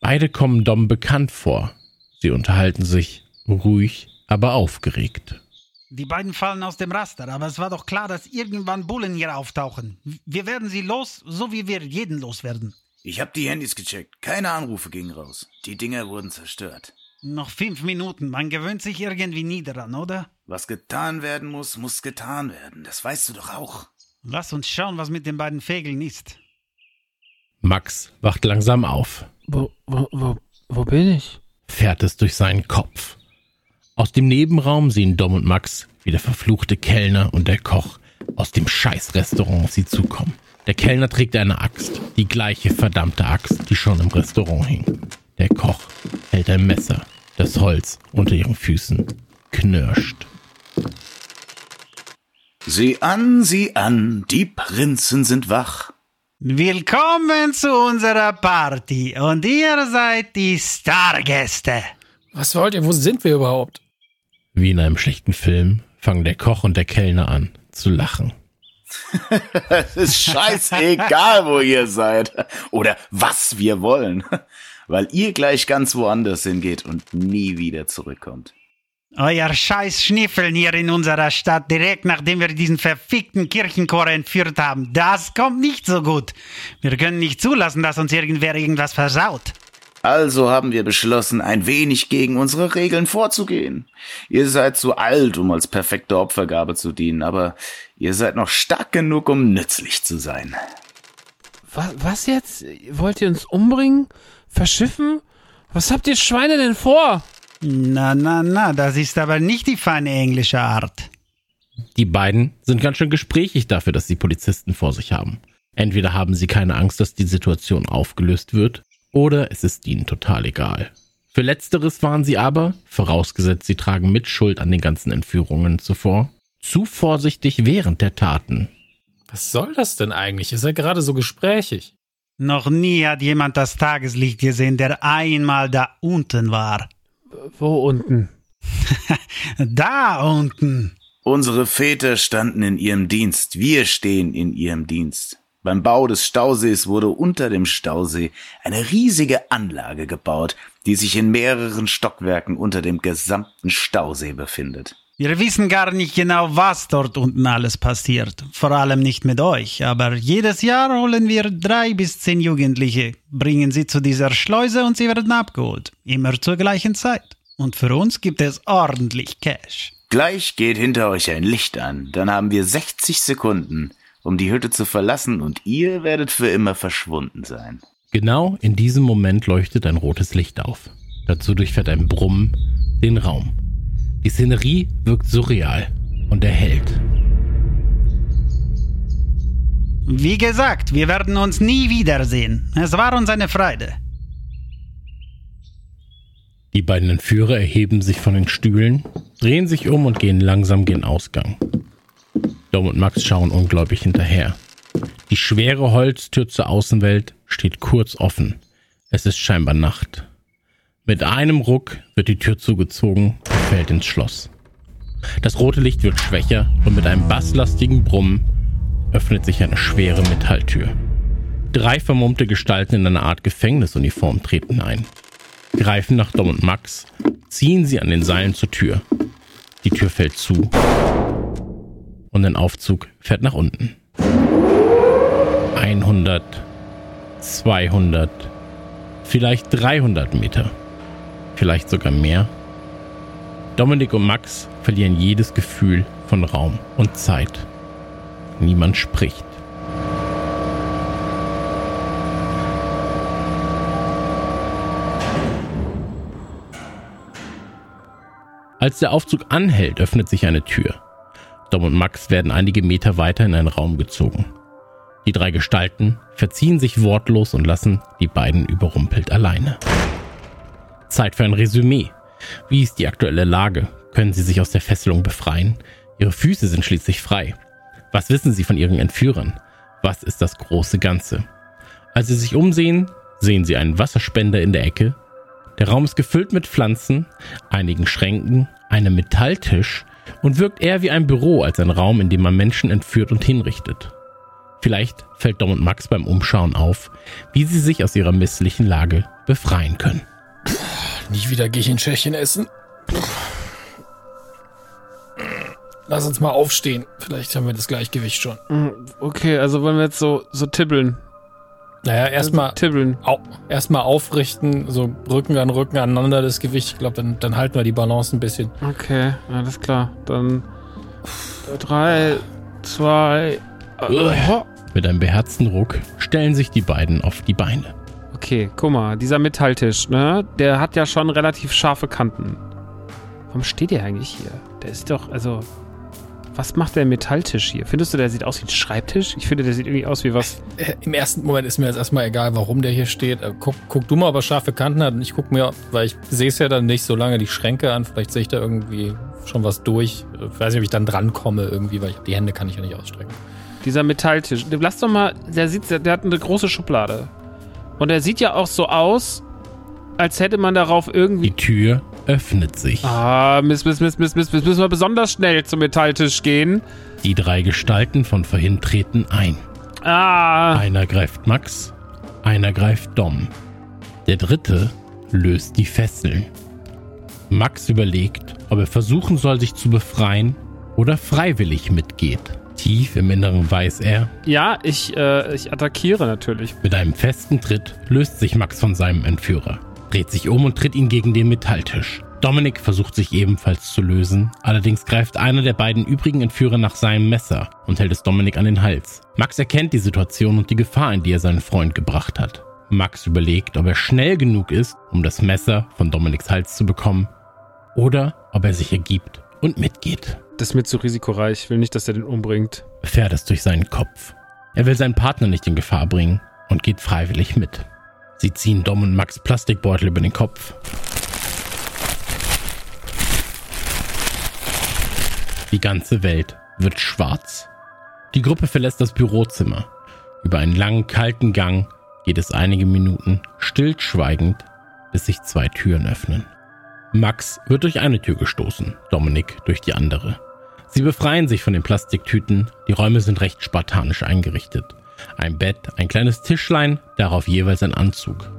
Speaker 2: Beide kommen Dom bekannt vor. Sie unterhalten sich ruhig, aber aufgeregt.
Speaker 9: Die beiden fallen aus dem Raster, aber es war doch klar, dass irgendwann Bullen hier auftauchen. Wir werden sie los, so wie wir jeden loswerden.
Speaker 10: Ich hab die Handys gecheckt. Keine Anrufe gingen raus. Die Dinger wurden zerstört.
Speaker 9: Noch fünf Minuten, man gewöhnt sich irgendwie nie daran, oder?
Speaker 10: Was getan werden muss, muss getan werden. Das weißt du doch auch.
Speaker 9: Lass uns schauen, was mit den beiden Fegeln ist.
Speaker 2: Max wacht langsam auf.
Speaker 7: Wo, wo, wo, wo bin ich?
Speaker 2: fährt es durch seinen Kopf. Aus dem Nebenraum sehen Dom und Max, wie der verfluchte Kellner und der Koch aus dem Scheißrestaurant auf sie zukommen. Der Kellner trägt eine Axt, die gleiche verdammte Axt, die schon im Restaurant hing. Der Koch hält ein Messer, das Holz unter ihren Füßen knirscht.
Speaker 10: Sieh an, sieh an, die Prinzen sind wach.
Speaker 9: Willkommen zu unserer Party und ihr seid die Stargäste.
Speaker 1: Was wollt ihr? Wo sind wir überhaupt?
Speaker 2: Wie in einem schlechten Film fangen der Koch und der Kellner an zu lachen.
Speaker 10: Es ist scheißegal, wo ihr seid. Oder was wir wollen. Weil ihr gleich ganz woanders hingeht und nie wieder zurückkommt.
Speaker 9: Euer scheiß Schniffeln hier in unserer Stadt, direkt nachdem wir diesen verfickten Kirchenchor entführt haben, das kommt nicht so gut. Wir können nicht zulassen, dass uns irgendwer irgendwas versaut.
Speaker 10: Also haben wir beschlossen, ein wenig gegen unsere Regeln vorzugehen. Ihr seid zu alt, um als perfekte Opfergabe zu dienen, aber ihr seid noch stark genug, um nützlich zu sein.
Speaker 7: Was, was jetzt? Wollt ihr uns umbringen? Verschiffen? Was habt ihr Schweine denn vor?
Speaker 9: Na, na, na, das ist aber nicht die feine englische Art.
Speaker 2: Die beiden sind ganz schön gesprächig dafür, dass sie Polizisten vor sich haben. Entweder haben sie keine Angst, dass die Situation aufgelöst wird, oder es ist ihnen total egal. Für letzteres waren sie aber, vorausgesetzt sie tragen Mitschuld an den ganzen Entführungen zuvor, zu vorsichtig während der Taten.
Speaker 1: Was soll das denn eigentlich? Ist ja gerade so gesprächig.
Speaker 9: Noch nie hat jemand das Tageslicht gesehen, der einmal da unten war.
Speaker 7: Wo unten?
Speaker 9: Da unten.
Speaker 10: Unsere Väter standen in ihrem Dienst, wir stehen in ihrem Dienst. Beim Bau des Stausees wurde unter dem Stausee eine riesige Anlage gebaut, die sich in mehreren Stockwerken unter dem gesamten Stausee befindet.
Speaker 9: Wir wissen gar nicht genau, was dort unten alles passiert. Vor allem nicht mit euch. Aber jedes Jahr holen wir drei bis zehn Jugendliche, bringen sie zu dieser Schleuse und sie werden abgeholt. Immer zur gleichen Zeit. Und für uns gibt es ordentlich Cash.
Speaker 10: Gleich geht hinter euch ein Licht an, dann haben wir 60 Sekunden, um die Hütte zu verlassen und ihr werdet für immer verschwunden sein.
Speaker 2: Genau in diesem Moment leuchtet ein rotes Licht auf. Dazu durchfährt ein Brummen den Raum. Die Szenerie wirkt surreal und erhellt.
Speaker 9: Wie gesagt, wir werden uns nie wiedersehen. Es war uns eine Freude.
Speaker 2: Die beiden Entführer erheben sich von den Stühlen, drehen sich um und gehen langsam gen Ausgang. Dom und Max schauen ungläubig hinterher. Die schwere Holztür zur Außenwelt steht kurz offen. Es ist scheinbar Nacht. Mit einem Ruck wird die Tür zugezogen und fällt ins Schloss. Das rote Licht wird schwächer und mit einem basslastigen Brummen öffnet sich eine schwere Metalltür. Drei vermummte Gestalten in einer Art Gefängnisuniform treten ein, greifen nach Dom und Max, ziehen sie an den Seilen zur Tür. Die Tür fällt zu und ein Aufzug fährt nach unten. 100, 200, vielleicht 300 Meter, vielleicht sogar mehr. Dominik und Max verlieren jedes Gefühl von Raum und Zeit. Niemand spricht. Als der Aufzug anhält, öffnet sich eine Tür. Dom und Max werden einige Meter weiter in einen Raum gezogen. Die drei Gestalten verziehen sich wortlos und lassen die beiden überrumpelt alleine. Zeit für ein Resümee. Wie ist die aktuelle Lage? Können sie sich aus der Fesselung befreien? Ihre Füße sind schließlich frei. Was wissen sie von ihren Entführern? Was ist das große Ganze? Als sie sich umsehen, sehen sie einen Wasserspender in der Ecke. Der Raum ist gefüllt mit Pflanzen, einigen Schränken, einem Metalltisch und wirkt eher wie ein Büro als ein Raum, in dem man Menschen entführt und hinrichtet. Vielleicht fällt Dom und Max beim Umschauen auf, wie sie sich aus ihrer misslichen Lage befreien können.
Speaker 1: Nie wieder gehe ich in Tschechien essen. Lass uns mal aufstehen. Vielleicht haben wir das Gleichgewicht schon.
Speaker 7: Okay, also wollen wir jetzt so, so tippeln.
Speaker 1: Naja, erstmal
Speaker 7: tippeln.
Speaker 1: au, erstmal aufrichten, so Rücken an Rücken aneinander das Gewicht. Ich glaube, dann, dann halten wir die Balance ein bisschen.
Speaker 7: Okay, alles klar. Dann drei, zwei.
Speaker 2: Mit einem beherzten Ruck stellen sich die beiden auf die Beine.
Speaker 7: Okay, guck mal, dieser Metalltisch, ne? Der hat ja schon relativ scharfe Kanten. Warum steht der eigentlich hier? Der ist doch, also. Was macht der Metalltisch hier? Findest du, der sieht aus wie ein Schreibtisch? Ich finde, der sieht irgendwie aus wie was.
Speaker 1: Äh, Im ersten Moment ist mir jetzt erstmal egal, warum der hier steht. Äh, Guck, guck du mal, ob er scharfe Kanten hat. Und ich guck mir, weil ich sehe es ja dann nicht so lange die Schränke an. Vielleicht sehe ich da irgendwie schon was durch. Ich weiß nicht, ob ich dann drankomme irgendwie, weil ich, die Hände kann ich ja nicht ausstrecken.
Speaker 7: Dieser Metalltisch. Lass doch mal, der sieht, der hat eine große Schublade. Und der sieht ja auch so aus, als hätte man darauf irgendwie.
Speaker 2: Die Tür öffnet sich.
Speaker 7: Ah, Mist, Mist, Mist, Mist, Mist, Mist, müssen wir besonders schnell zum Metalltisch gehen.
Speaker 2: Die drei Gestalten von vorhin treten ein.
Speaker 7: Ah,
Speaker 2: Einer greift Max, einer greift Dom. Der dritte löst die Fesseln. Max überlegt, ob er versuchen soll, sich zu befreien oder freiwillig mitgeht. Tief im Inneren weiß er,
Speaker 7: ja, ich, äh, ich attackiere natürlich.
Speaker 2: mit einem festen Tritt löst sich Max von seinem Entführer, dreht sich um und tritt ihn gegen den Metalltisch. Dominik versucht sich ebenfalls zu lösen, allerdings greift einer der beiden übrigen Entführer nach seinem Messer und hält es Dominik an den Hals. Max erkennt die Situation und die Gefahr, in die er seinen Freund gebracht hat. Max überlegt, ob er schnell genug ist, um das Messer von Dominiks Hals zu bekommen, oder ob er sich ergibt und mitgeht.
Speaker 7: Das ist mir zu risikoreich. Ich will nicht, dass er den umbringt.
Speaker 2: Fährt es durch seinen Kopf. Er will seinen Partner nicht in Gefahr bringen und geht freiwillig mit. Sie ziehen Dom und Max Plastikbeutel über den Kopf. Die ganze Welt wird schwarz. Die Gruppe verlässt das Bürozimmer. Über einen langen, kalten Gang geht es einige Minuten stillschweigend, bis sich zwei Türen öffnen. Max wird durch eine Tür gestoßen, Dominik durch die andere. Sie befreien sich von den Plastiktüten, die Räume sind recht spartanisch eingerichtet. Ein Bett, ein kleines Tischlein, darauf jeweils ein Anzug.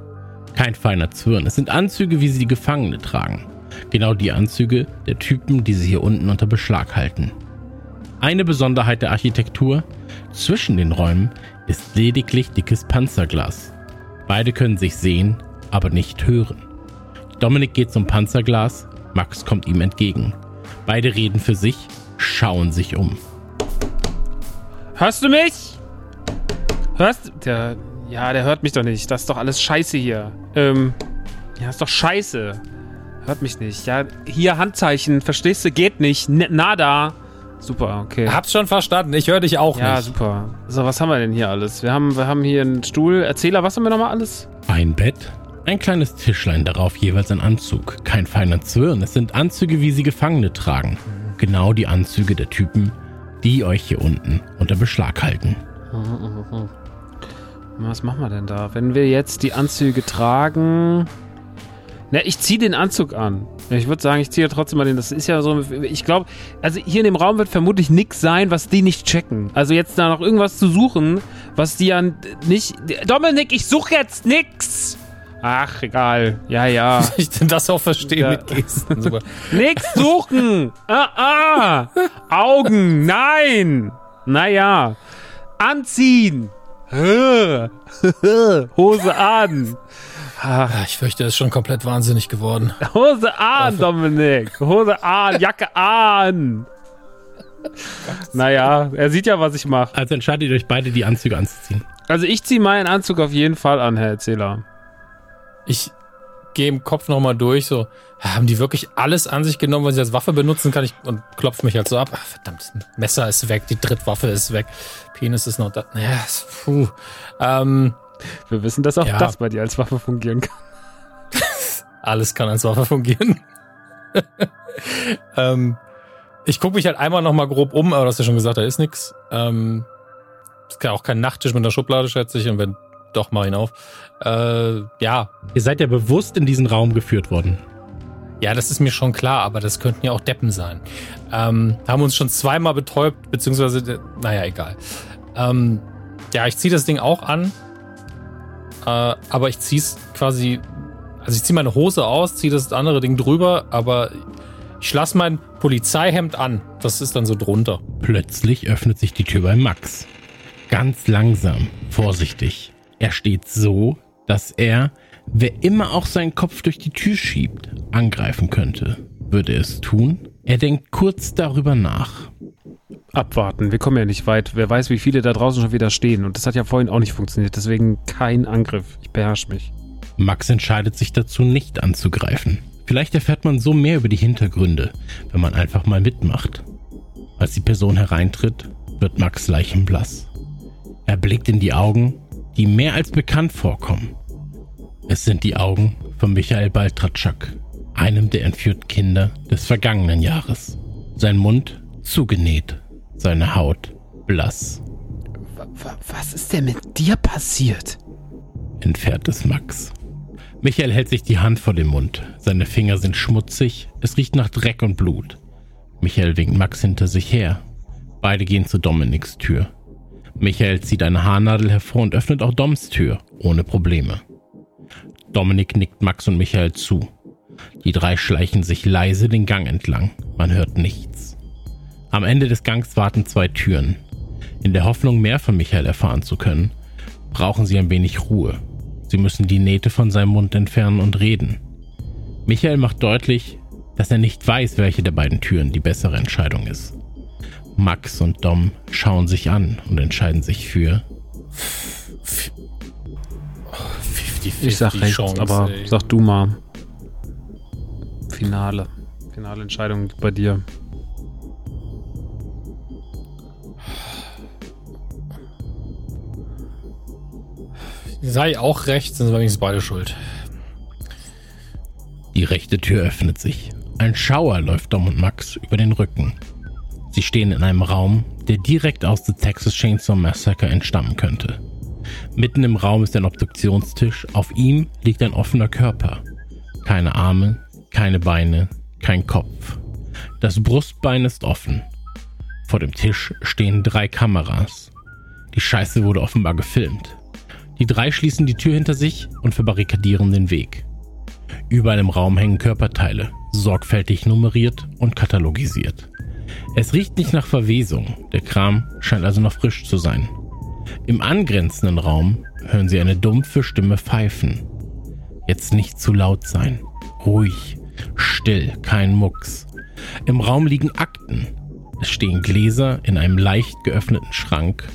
Speaker 2: Kein feiner Zwirn, es sind Anzüge, wie sie die Gefangene tragen. Genau die Anzüge der Typen, die sie hier unten unter Beschlag halten. Eine Besonderheit der Architektur, zwischen den Räumen ist lediglich dickes Panzerglas. Beide können sich sehen, aber nicht hören. Dominik geht zum Panzerglas, Max kommt ihm entgegen. Beide reden für sich, schauen sich um.
Speaker 7: Hörst du mich? Hörst du? Der, Ja, der hört mich doch nicht. Das ist doch alles scheiße hier. Ähm, ja, ist doch scheiße. Hört mich nicht. Ja, hier Handzeichen, verstehst du? Geht nicht. N nada. Super, okay.
Speaker 1: Hab's schon verstanden, ich höre dich auch
Speaker 7: ja,
Speaker 1: nicht.
Speaker 7: super. So, was haben wir denn hier alles? Wir haben, wir haben hier einen Stuhl. Erzähler, was haben wir nochmal alles?
Speaker 2: Ein Bett, ein kleines Tischlein, darauf jeweils ein Anzug. Kein feiner Zwirn, es sind Anzüge, wie sie Gefangene tragen. Genau die Anzüge der Typen, die euch hier unten unter Beschlag halten.
Speaker 7: Was machen wir denn da? Wenn wir jetzt die Anzüge tragen. Na, ich ziehe den Anzug an. Ich würde sagen, ich ziehe trotzdem mal den. Das ist ja so. Ich glaube, also hier in dem Raum wird vermutlich nichts sein, was die nicht checken. Also jetzt da noch irgendwas zu suchen, was die ja nicht. Dominik, ich suche jetzt nix! Ach, egal. Ja, ja.
Speaker 1: Ich denn das auch verstehen
Speaker 7: Ja.
Speaker 1: mit Gesten.
Speaker 7: Nix suchen! Ah, ah! Augen, nein! Naja. Anziehen! Hose an!
Speaker 1: Ah, Ich fürchte, er ist schon komplett wahnsinnig geworden.
Speaker 7: Hose an, Dominik! Hose an, Jacke an! Naja, er sieht ja, was ich mache.
Speaker 2: Also entscheidet ihr euch beide, die Anzüge anzuziehen.
Speaker 7: Also ich ziehe meinen Anzug auf jeden Fall an, Herr Erzähler.
Speaker 1: Ich gehe im Kopf nochmal durch, so, haben die wirklich alles an sich genommen, was ich als Waffe benutzen kann? Ich, und klopf mich halt so ab. Ach, verdammt, Messer ist weg, die Drittwaffe ist weg, Penis ist noch da. Ja, es- puh. Ähm,
Speaker 7: Wir wissen, dass auch
Speaker 1: Ja.
Speaker 7: das bei dir als Waffe fungieren kann.
Speaker 1: alles kann als Waffe fungieren. ähm, ich gucke mich halt einmal nochmal grob um, aber du hast ja schon gesagt, da ist nix. Ähm, es ist auch kein Nachttisch mit einer Schublade, schätze ich, und wenn doch, mach ihn auf. Äh, ja,
Speaker 2: Ihr seid ja bewusst in diesen Raum geführt worden.
Speaker 1: Ja, das ist mir schon klar, aber das könnten ja auch Deppen sein. Ähm, haben uns schon zweimal betäubt, beziehungsweise, naja, egal. Ähm, ja, ich ziehe das Ding auch an, äh, aber ich ziehe es quasi, also ich ziehe meine Hose aus, ziehe das andere Ding drüber, aber ich lasse mein Polizeihemd an. Das ist dann so drunter.
Speaker 2: Plötzlich öffnet sich die Tür bei Max. Ganz langsam, vorsichtig. Er steht so, dass er, wer immer auch seinen Kopf durch die Tür schiebt, angreifen könnte. Würde er es tun? Er denkt kurz darüber nach.
Speaker 7: Abwarten, wir kommen ja nicht weit. Wer weiß, wie viele da draußen schon wieder stehen. Und das hat ja vorhin auch nicht funktioniert. Deswegen kein Angriff. Ich beherrsche mich.
Speaker 2: Max entscheidet sich dazu, nicht anzugreifen. Vielleicht erfährt man so mehr über die Hintergründe, wenn man einfach mal mitmacht. Als die Person hereintritt, wird Max leichenblass. Er blickt in die Augen, die mehr als bekannt vorkommen. Es sind die Augen von Michael Baltratschak, einem der entführten Kinder des vergangenen Jahres. Sein Mund zugenäht, seine Haut blass.
Speaker 7: Was ist denn mit dir passiert?
Speaker 2: entfernt es Max. Michael hält sich die Hand vor den Mund. Seine Finger sind schmutzig, es riecht nach Dreck und Blut. Michael winkt Max hinter sich her. Beide gehen zu Dominiks Tür. Michael zieht eine Haarnadel hervor und öffnet auch Doms Tür, ohne Probleme. Dominik nickt Max und Michael zu. Die drei schleichen sich leise den Gang entlang. Man hört nichts. Am Ende des Gangs warten zwei Türen. In der Hoffnung, mehr von Michael erfahren zu können, brauchen sie ein wenig Ruhe. Sie müssen die Nähte von seinem Mund entfernen und reden. Michael macht deutlich, dass er nicht weiß, welche der beiden Türen die bessere Entscheidung ist. Max und Dom schauen sich an und entscheiden sich für
Speaker 1: 50-50
Speaker 7: Ich sag rechts,
Speaker 1: Chance,
Speaker 7: aber
Speaker 1: ey.
Speaker 7: sag du mal. Finale. Finale Entscheidung bei dir.
Speaker 1: Sei auch rechts, sind wir wenigstens beide schuld.
Speaker 2: Die rechte Tür öffnet sich. Ein Schauer läuft Dom und Max über den Rücken. Sie stehen in einem Raum, der direkt aus The Texas Chainsaw Massacre entstammen könnte. Mitten im Raum ist ein Obduktionstisch, auf ihm liegt ein offener Körper. Keine Arme, keine Beine, kein Kopf. Das Brustbein ist offen. Vor dem Tisch stehen drei Kameras. Die Scheiße wurde offenbar gefilmt. Die drei schließen die Tür hinter sich und verbarrikadieren den Weg. Überall im Raum hängen Körperteile, sorgfältig nummeriert und katalogisiert. Es riecht nicht nach Verwesung, der Kram scheint also noch frisch zu sein. Im angrenzenden Raum hören sie eine dumpfe Stimme pfeifen. Jetzt nicht zu laut sein. Ruhig, still, kein Mucks. Im Raum liegen Akten. Es stehen Gläser in einem leicht geöffneten Schrank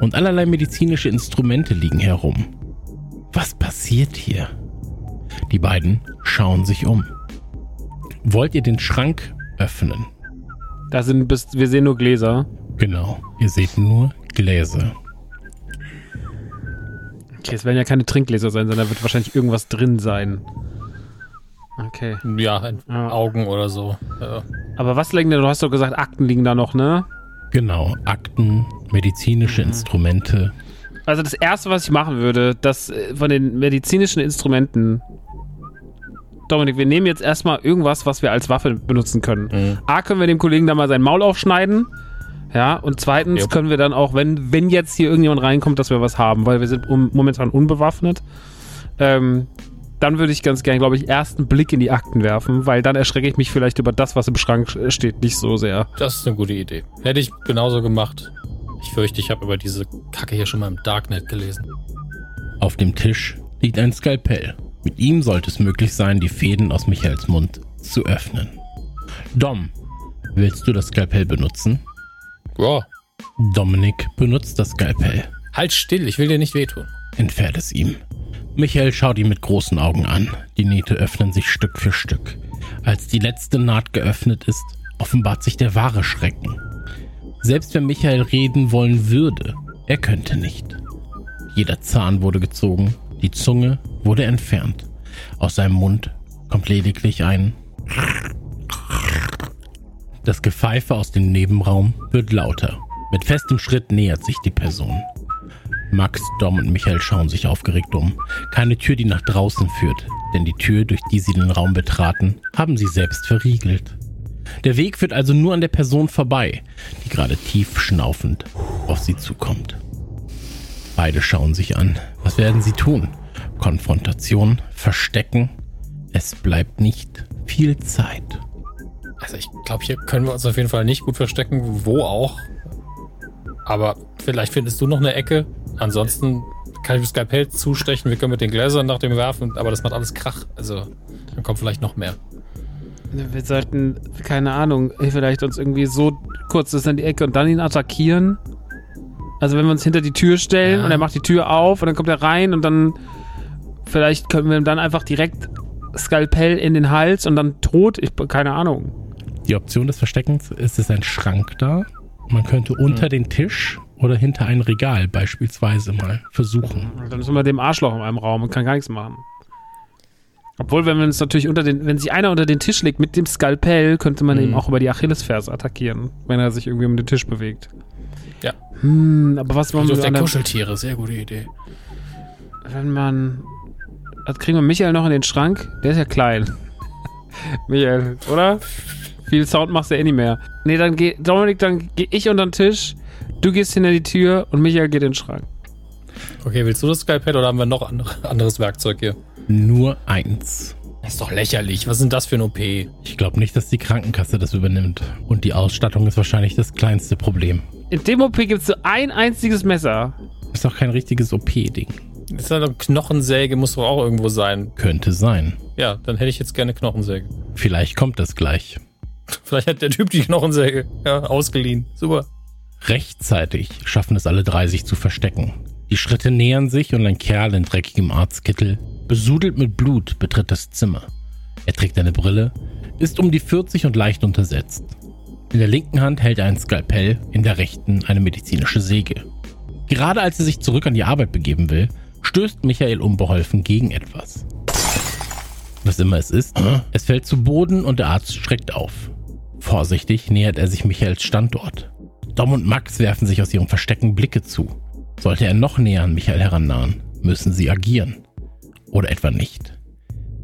Speaker 2: und allerlei medizinische Instrumente liegen herum. passiert hier? Die beiden schauen sich um. Wollt ihr den Schrank öffnen?
Speaker 7: Da sind bis, wir sehen nur Gläser.
Speaker 2: Genau, ihr seht nur Gläser.
Speaker 7: Okay, es werden ja keine Trinkgläser sein, sondern da wird wahrscheinlich irgendwas drin sein. Okay.
Speaker 1: Ja,
Speaker 7: Ja.
Speaker 1: Augen oder so. Ja.
Speaker 7: Aber was liegen denn? Du hast doch gesagt, Akten liegen da noch, ne?
Speaker 2: Genau, Akten, medizinische Instrumente.
Speaker 7: Also das erste, was ich machen würde, das äh, von den medizinischen Instrumenten. Dominik, wir nehmen jetzt erstmal irgendwas, was wir als Waffe benutzen können. A, können wir dem Kollegen da mal sein Maul aufschneiden. Ja, und zweitens
Speaker 1: Jupp.
Speaker 7: können wir dann auch, wenn, wenn jetzt hier irgendjemand reinkommt, dass wir was haben, weil wir sind um, momentan unbewaffnet. Ähm, dann würde ich ganz gern, glaube ich, erst einen Blick in die Akten werfen, weil dann erschrecke ich mich vielleicht über das, was im Schrank steht, nicht so sehr.
Speaker 1: Das ist eine gute Idee. Hätte ich genauso gemacht. Ich fürchte, ich habe über diese Kacke hier schon mal im Darknet gelesen.
Speaker 2: Auf dem Tisch liegt ein Skalpell. Mit ihm sollte es möglich sein, die Fäden aus Michaels Mund zu öffnen. Dom, willst du das Skalpell benutzen?
Speaker 1: Ja.
Speaker 2: Dominik benutzt das Skalpell.
Speaker 1: Halt still, ich will dir nicht wehtun.
Speaker 2: Entfährt es ihm. Michael schaut ihn mit großen Augen an. Die Nähte öffnen sich Stück für Stück. Als die letzte Naht geöffnet ist, offenbart sich der wahre Schrecken. Selbst wenn Michael reden wollen würde, er könnte nicht. Jeder Zahn wurde gezogen, die Zunge wurde entfernt. Aus seinem Mund kommt lediglich ein. Das Gepfeife aus dem Nebenraum wird lauter. Mit festem Schritt nähert sich die Person. Max, Dom und Michael schauen sich aufgeregt um. Keine Tür, die nach draußen führt, denn die Tür, durch die sie den Raum betraten, haben sie selbst verriegelt. Der Weg führt also nur an der Person vorbei, die gerade tief schnaufend auf sie zukommt. Beide schauen sich an. Was werden sie tun? Konfrontation? Verstecken? Es bleibt nicht viel Zeit.
Speaker 1: Also ich glaube, hier können wir uns auf jeden Fall nicht gut verstecken, wo auch. Aber vielleicht findest du noch eine Ecke. Ansonsten kann ich das Skalpell zustechen, wir können mit den Gläsern nach dem werfen, aber das macht alles Krach. Also dann kommt vielleicht noch mehr.
Speaker 7: Wir sollten, keine Ahnung, vielleicht uns irgendwie so kurz das in die Ecke und dann ihn attackieren. Also wenn wir uns hinter die Tür stellen
Speaker 1: Ja.
Speaker 7: und er macht die Tür auf und dann kommt er rein und dann vielleicht können wir ihm dann einfach direkt Skalpell in den Hals und dann tot. Ich keine Ahnung.
Speaker 2: Die Option des Versteckens ist es ein Schrank da. Man könnte unter den Tisch oder hinter ein Regal beispielsweise mal versuchen.
Speaker 7: Dann ist immer dem Arschloch in einem Raum und kann gar nichts machen. Obwohl, wenn wir uns natürlich unter den, wenn sich einer unter den Tisch legt mit dem Skalpell, könnte man
Speaker 1: Mhm.
Speaker 7: ihm auch über die Achillesferse attackieren, wenn er sich irgendwie um den Tisch bewegt.
Speaker 1: Ja.
Speaker 7: Hm, aber was wollen
Speaker 1: Also
Speaker 7: wir
Speaker 1: auf der Kuscheltiere, sehr gute Idee.
Speaker 7: Wenn man. Das kriegen wir Michael noch in den Schrank. Der ist ja klein. Michael, oder? Viel Sound machst du eh nicht mehr. Nee, dann geh. Dominik, dann geh ich unter den Tisch. Du gehst hinter die Tür und Michael geht in den Schrank.
Speaker 1: Okay, willst du das Skalpell oder haben wir noch andere, anderes Werkzeug hier?
Speaker 2: Nur eins.
Speaker 1: Das ist doch lächerlich. Was ist denn das für ein OP?
Speaker 2: Ich glaube nicht, dass die Krankenkasse das übernimmt. Und die Ausstattung ist wahrscheinlich das kleinste Problem.
Speaker 7: In dem OP gibt es so ein einziges Messer.
Speaker 2: Ist doch kein richtiges OP-Ding.
Speaker 1: Das ist halt eine Knochensäge, muss doch auch irgendwo sein.
Speaker 2: Könnte sein.
Speaker 1: Ja, dann hätte ich jetzt gerne Knochensäge.
Speaker 2: Vielleicht kommt das gleich.
Speaker 1: Vielleicht hat der Typ die Knochensäge ja, ausgeliehen. Super.
Speaker 2: Rechtzeitig schaffen es alle drei, sich zu verstecken. Die Schritte nähern sich und ein Kerl in dreckigem Arztkittel, besudelt mit Blut, betritt das Zimmer. Er trägt eine Brille, ist um die 40 und leicht untersetzt. In der linken Hand hält er ein Skalpell, in der rechten eine medizinische Säge. Gerade als er sich zurück an die Arbeit begeben will, stößt Michael unbeholfen gegen etwas. Was immer es ist, es fällt zu Boden und der Arzt schreckt auf. Vorsichtig nähert er sich Michaels Standort. Dom und Max werfen sich aus ihrem Verstecken Blicke zu. Sollte er noch näher an Michael herannahen, müssen sie agieren. Oder etwa nicht.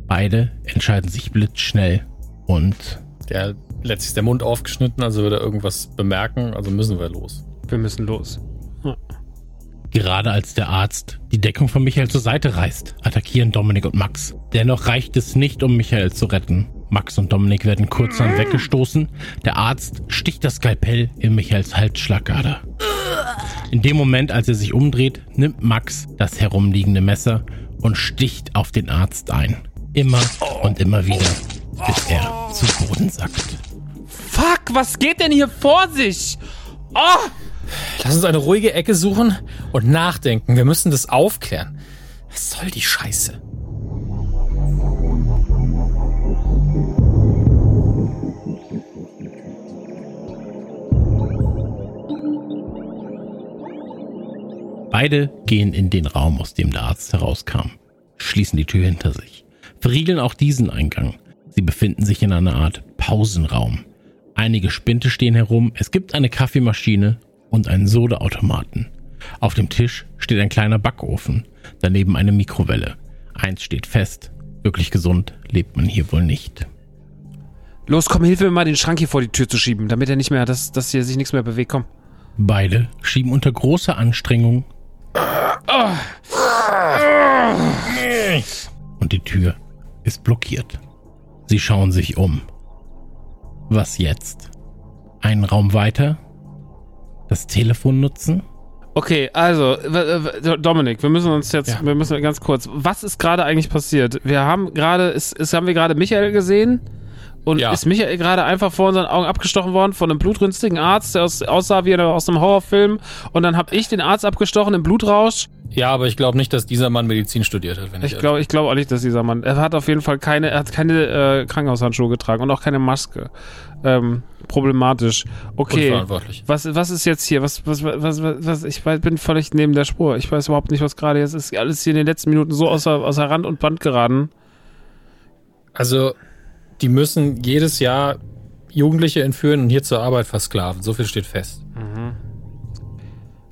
Speaker 2: Beide entscheiden sich blitzschnell und
Speaker 1: Der letztlich ist der Mund aufgeschnitten, also wird er irgendwas bemerken, also müssen wir los.
Speaker 7: Wir müssen los.
Speaker 2: gerade als der Arzt die Deckung von Michael zur Seite reißt, attackieren Dominik und Max. Dennoch reicht es nicht, um Michael zu retten. Max und Dominik werden kurzerhand weggestoßen. Der Arzt sticht das Skalpell in Michaels Halsschlagader. In dem Moment, als er sich umdreht, nimmt Max das herumliegende Messer und sticht auf den Arzt ein. Immer und immer wieder, bis er zu Boden sackt.
Speaker 7: Fuck, was geht denn hier vor sich? Oh!
Speaker 1: Lass uns eine ruhige Ecke suchen und nachdenken. Wir müssen das aufklären. Was soll die Scheiße?
Speaker 2: Beide gehen in den Raum, aus dem der Arzt herauskam, schließen die Tür hinter sich, verriegeln auch diesen Eingang. Sie befinden sich in einer Art Pausenraum. Einige Spinte stehen herum, es gibt eine Kaffeemaschine und einen Sodaautomaten. Auf dem Tisch steht ein kleiner Backofen, daneben eine Mikrowelle. Eins steht fest, wirklich gesund lebt man hier wohl nicht.
Speaker 7: Los, komm, hilf mir mal, den Schrank hier vor die Tür zu schieben, damit er nicht mehr, dass, dass hier sich nichts mehr bewegt. Komm.
Speaker 2: Beide schieben unter großer Anstrengung und die Tür ist blockiert. Sie schauen sich um. Was jetzt? Einen Raum weiter? Das Telefon nutzen?
Speaker 7: Okay, also, Dominik, wir müssen uns jetzt,
Speaker 1: Ja.
Speaker 7: wir müssen ganz kurz, was ist gerade eigentlich passiert? Wir haben gerade, ist, ist, haben wir gerade Michael gesehen? Und
Speaker 1: Ja.
Speaker 7: ist Michael gerade einfach vor unseren Augen abgestochen worden von einem blutrünstigen Arzt, der aus, aussah wie aus einem Horrorfilm? Und dann habe ich den Arzt abgestochen im Blutrausch.
Speaker 1: Ja, aber ich glaube nicht, dass dieser Mann Medizin studiert hat. Wenn ich,
Speaker 7: Ich glaube ich glaub auch nicht, dass dieser Mann, er hat auf jeden Fall keine, er hat keine äh, Krankenhaushandschuhe getragen und auch keine Maske. Ähm, problematisch. Okay.
Speaker 1: Unverantwortlich.
Speaker 7: Was, was ist jetzt hier? Was, was, was, was, was, ich bin völlig neben der Spur. Ich weiß überhaupt nicht, was gerade jetzt ist. Alles hier in den letzten Minuten so außer, außer Rand und Band geraten.
Speaker 1: Also, die müssen jedes Jahr Jugendliche entführen und hier zur Arbeit versklaven. So viel steht fest.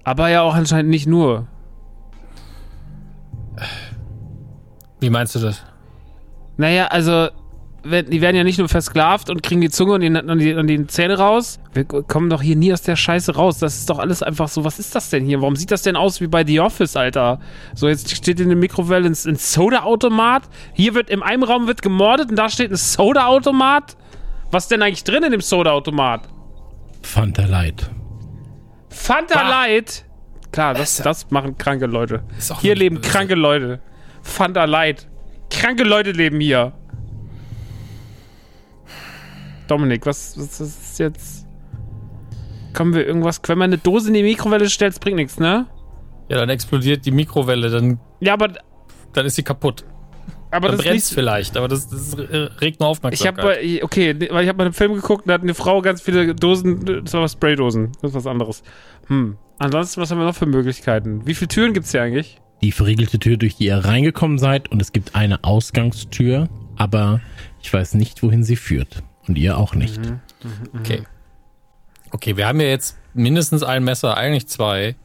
Speaker 7: Aber ja auch anscheinend nicht nur.
Speaker 1: Wie meinst du das?
Speaker 7: Naja, also, die werden ja nicht nur versklavt und kriegen die Zunge und die, und die, und die Zähne raus. Wir kommen doch hier nie aus der Scheiße raus. Das ist doch alles einfach so. Was ist das denn hier? Warum sieht das denn aus wie bei The Office, Alter? So, jetzt steht in der Mikrowelle ein, ein Soda-Automat. Hier wird in einem Raum wird gemordet und da steht ein Soda-Automat. Was ist denn eigentlich drin in dem Soda-Automat?
Speaker 2: Fanta Light.
Speaker 7: Fanta Light. Klar, das, das machen kranke Leute. Hier leben
Speaker 1: böse.
Speaker 7: kranke Leute. Fanta Light. Kranke Leute leben hier. Dominik, was, was ist jetzt? Kommen wir irgendwas? Wenn man eine Dose in die Mikrowelle stellt, bringt nichts, ne?
Speaker 1: Ja, dann explodiert die Mikrowelle, dann,
Speaker 7: Ja, aber,
Speaker 1: dann ist sie kaputt.
Speaker 7: aber
Speaker 1: dann
Speaker 7: das ist
Speaker 1: brennt vielleicht, aber das, das regt nur
Speaker 7: Ich
Speaker 1: Aufmerksamkeit.
Speaker 7: habe okay, ne, weil ich habe mal einen Film geguckt, da hat eine Frau ganz viele Dosen, das war Spraydosen, das ist was anderes. Hm. Ansonsten, was haben wir noch für Möglichkeiten? Wie viele Türen gibt's hier eigentlich?
Speaker 2: Die verriegelte Tür, durch die ihr reingekommen seid und es gibt eine Ausgangstür, aber ich weiß nicht, wohin sie führt. Und ihr auch nicht.
Speaker 1: Okay. Okay, wir haben ja jetzt mindestens ein Messer, eigentlich zwei.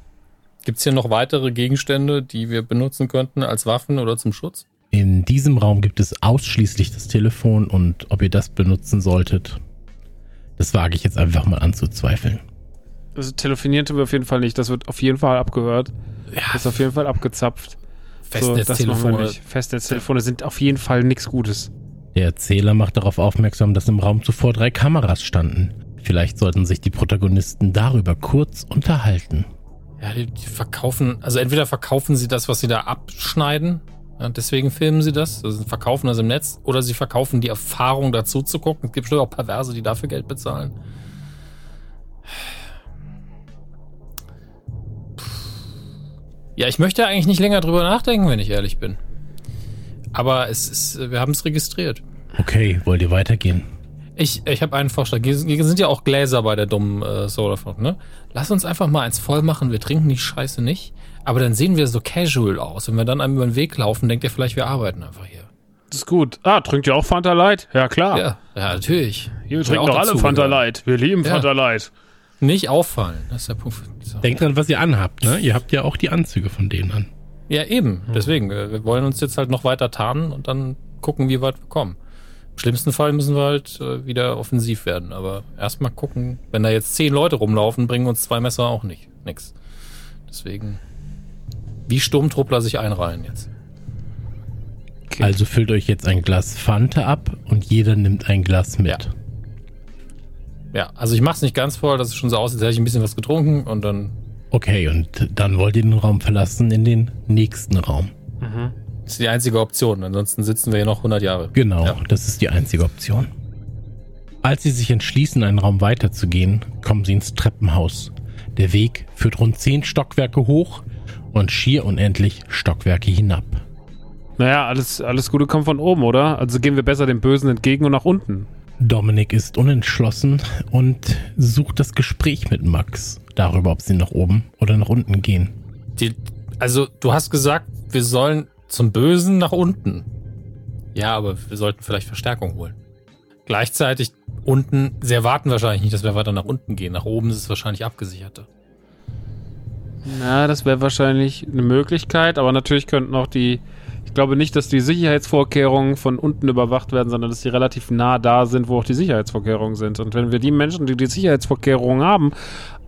Speaker 1: Gibt es hier noch weitere Gegenstände, die wir benutzen könnten als Waffen oder zum Schutz?
Speaker 2: In diesem Raum gibt es ausschließlich das Telefon und ob ihr das benutzen solltet, das wage ich jetzt einfach mal anzuzweifeln.
Speaker 7: Also telefonieren tun wir auf jeden Fall nicht. Das wird auf jeden Fall abgehört. Das ist auf jeden Fall abgezapft. So,
Speaker 1: Festnetztelefone.
Speaker 7: nicht. Festnetztelefone sind auf jeden Fall nichts Gutes.
Speaker 2: Der Erzähler macht darauf aufmerksam, dass im Raum zuvor drei Kameras standen. Vielleicht sollten sich die Protagonisten darüber kurz unterhalten.
Speaker 1: ja, die, die verkaufen, also entweder verkaufen sie das, was sie da abschneiden, ja, deswegen filmen sie das, also verkaufen das im Netz, oder sie verkaufen die Erfahrung dazu zu gucken. Es gibt bestimmt auch Perverse, die dafür Geld bezahlen. Ja, ich möchte eigentlich nicht länger drüber nachdenken, wenn ich ehrlich bin. Aber es ist, wir haben es registriert.
Speaker 2: Okay, wollt ihr weitergehen?
Speaker 1: Ich, ich habe einen Vorschlag. Hier sind hier ja auch Gläser bei der dummen äh, Sodafont, ne? Lass uns einfach mal eins voll machen. Wir trinken die Scheiße nicht. Aber dann sehen wir so casual aus. Wenn wir dann einem über den Weg laufen, denkt ihr vielleicht, wir arbeiten einfach hier.
Speaker 7: Das ist gut. Ah, trinkt ihr auch Fanta Light? Ja, klar.
Speaker 1: Ja, ja natürlich.
Speaker 7: Wir
Speaker 1: Soll
Speaker 7: trinken
Speaker 1: auch
Speaker 7: doch alle Fanta. Light. Wir lieben
Speaker 1: Ja.
Speaker 7: Fanta Light.
Speaker 1: Nicht auffallen. Das ist der Punkt. So.
Speaker 2: Denkt dran, was ihr anhabt, ne? Ihr habt ja auch die Anzüge von denen an.
Speaker 1: Ja, eben. Deswegen. äh, Wir wollen uns jetzt halt noch weiter tarnen und dann gucken, wie weit wir kommen. Im schlimmsten Fall müssen wir halt äh, wieder offensiv werden. Aber erstmal gucken, wenn da jetzt zehn Leute rumlaufen, bringen uns zwei Messer auch nicht. Nix. Deswegen. Wie Sturmtruppler sich einreihen jetzt.
Speaker 7: Okay.
Speaker 2: Also füllt euch jetzt ein Glas Fanta ab und jeder nimmt ein Glas mit.
Speaker 1: Ja. Ja, also ich mach's nicht ganz voll, dass es schon so aussieht, als hätte ich ein bisschen was getrunken und dann
Speaker 2: Okay, und dann wollt ihr den Raum verlassen in den nächsten Raum.
Speaker 1: ist die einzige Option. Ansonsten sitzen wir hier noch 100 Jahre.
Speaker 2: Genau,
Speaker 1: Ja.
Speaker 2: das ist die einzige Option. Als sie sich entschließen, einen Raum weiterzugehen, kommen sie ins Treppenhaus. Der Weg führt rund zehn Stockwerke hoch und schier unendlich Stockwerke hinab.
Speaker 7: Naja, alles, alles Gute kommt von oben, oder? Also gehen wir besser dem Bösen entgegen und nach unten.
Speaker 2: Dominik ist unentschlossen und sucht das Gespräch mit Max darüber, ob sie nach oben oder nach unten gehen.
Speaker 1: Die, also, du hast gesagt, wir sollen zum Bösen nach unten. Ja, aber wir sollten vielleicht Verstärkung holen. Gleichzeitig unten, sie erwarten wahrscheinlich nicht, dass wir weiter nach unten gehen. Nach oben ist es wahrscheinlich abgesicherter.
Speaker 7: Na, das wäre wahrscheinlich eine Möglichkeit, aber natürlich könnten auch die. Ich glaube nicht, dass die Sicherheitsvorkehrungen von unten überwacht werden, sondern dass sie relativ nah da sind, wo auch die Sicherheitsvorkehrungen sind. Und wenn wir die Menschen, die die Sicherheitsvorkehrungen haben,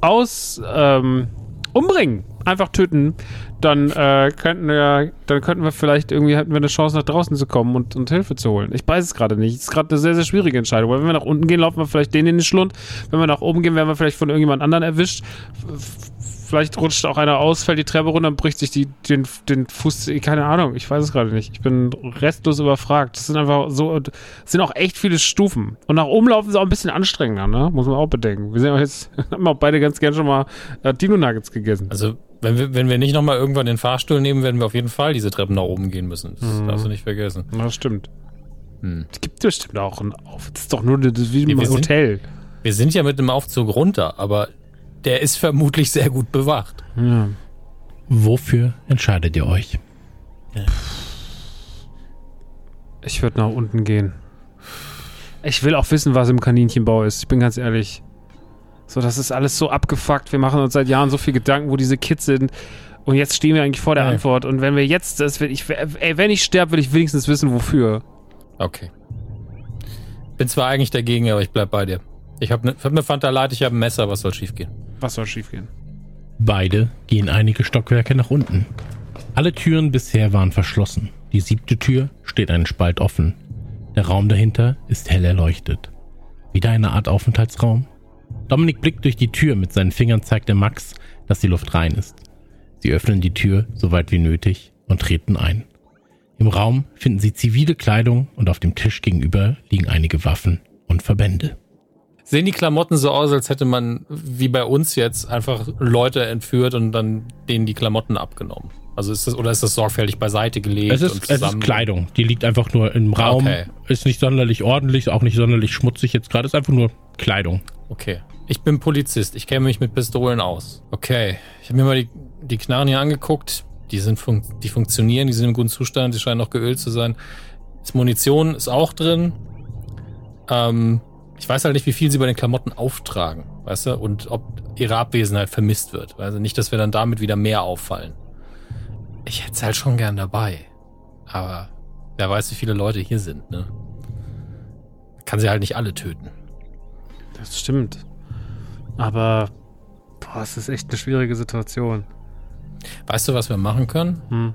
Speaker 7: aus ähm, umbringen, einfach töten, dann äh, könnten wir, dann könnten wir vielleicht irgendwie hätten wir eine Chance nach draußen zu kommen und, und Hilfe zu holen. Ich weiß es gerade nicht. Es ist gerade eine sehr, sehr schwierige Entscheidung. Weil wenn wir nach unten gehen, laufen wir vielleicht denen in den Schlund. Wenn wir nach oben gehen, werden wir vielleicht von irgendjemand anderen erwischt. Vielleicht rutscht auch einer aus, fällt die Treppe runter und bricht sich die, den, den Fuß. Keine Ahnung, ich weiß es gerade nicht. Ich bin restlos überfragt. Das sind einfach so, das sind auch echt viele Stufen. Und nach oben laufen sie auch ein bisschen anstrengender, ne? Muss man auch bedenken. Wir sind auch jetzt, haben auch beide ganz gern schon mal äh, Dino Nuggets gegessen.
Speaker 1: Also, wenn wir, wenn wir nicht nochmal irgendwann den Fahrstuhl nehmen, werden wir auf jeden Fall diese Treppen nach oben gehen müssen. Das
Speaker 7: Mhm.
Speaker 1: darfst du nicht vergessen.
Speaker 7: Das stimmt.
Speaker 1: Hm.
Speaker 7: Es gibt bestimmt auch ein Auf. Das ist doch nur das ist wie
Speaker 1: Nee,
Speaker 7: im
Speaker 1: wir sind-
Speaker 7: Hotel.
Speaker 1: Wir sind ja mit dem Aufzug runter, aber der ist vermutlich sehr gut bewacht.
Speaker 7: Ja.
Speaker 2: Wofür entscheidet ihr euch?
Speaker 7: Ich würde nach unten gehen. Ich will auch wissen, was im Kaninchenbau ist. Ich bin ganz ehrlich. So, das ist alles so abgefuckt. Wir machen uns seit Jahren so viel Gedanken, wo diese Kids sind. Und jetzt stehen wir eigentlich vor der
Speaker 1: Ja.
Speaker 7: Antwort. Und wenn wir jetzt, das will ich, ey, wenn ich sterbe, will ich wenigstens wissen, wofür.
Speaker 1: Okay. Bin zwar eigentlich dagegen, aber ich bleib bei dir. Ich habe ne, hab ne Fanta Light, ich habe ein Messer, was soll schiefgehen?
Speaker 7: Was soll schiefgehen?
Speaker 2: Beide gehen einige Stockwerke nach unten. Alle Türen bisher waren verschlossen. Die siebte Tür steht einen Spalt offen. Der Raum dahinter ist hell erleuchtet. Wieder eine Art Aufenthaltsraum. Dominik blickt durch die Tür, mit seinen Fingern zeigt er Max, dass die Luft rein ist. Sie öffnen die Tür so weit wie nötig und treten ein. Im Raum finden sie zivile Kleidung und auf dem Tisch gegenüber liegen einige Waffen und Verbände.
Speaker 1: Sehen die Klamotten so aus, als hätte man, wie bei uns jetzt, einfach Leute entführt und dann denen die Klamotten abgenommen? Also ist das, oder ist das sorgfältig beiseite gelegt?
Speaker 2: Es
Speaker 1: und
Speaker 2: ist, es ist Kleidung. Die liegt einfach nur im Raum.
Speaker 1: Okay.
Speaker 2: Ist nicht sonderlich ordentlich, auch nicht sonderlich schmutzig jetzt gerade. Ist einfach nur Kleidung.
Speaker 1: Okay. Ich bin Polizist. Ich kenne mich mit Pistolen aus. Okay. Ich habe mir mal die, die Knarren hier angeguckt. Die sind fun die funktionieren, die sind im guten Zustand, die scheinen auch geölt zu sein. Das Munition ist auch drin. Ähm, ich weiß halt nicht, wie viel sie bei den Klamotten auftragen, weißt du? Und ob ihre Abwesenheit vermisst wird. Also nicht, dass wir dann damit wieder mehr auffallen. Ich hätte es halt schon gern dabei. Aber wer weiß, wie viele Leute hier sind, ne? Kann sie halt nicht alle töten.
Speaker 7: Das stimmt. Aber, boah, es ist echt eine schwierige Situation.
Speaker 1: Weißt du, was wir machen können?
Speaker 7: Hm.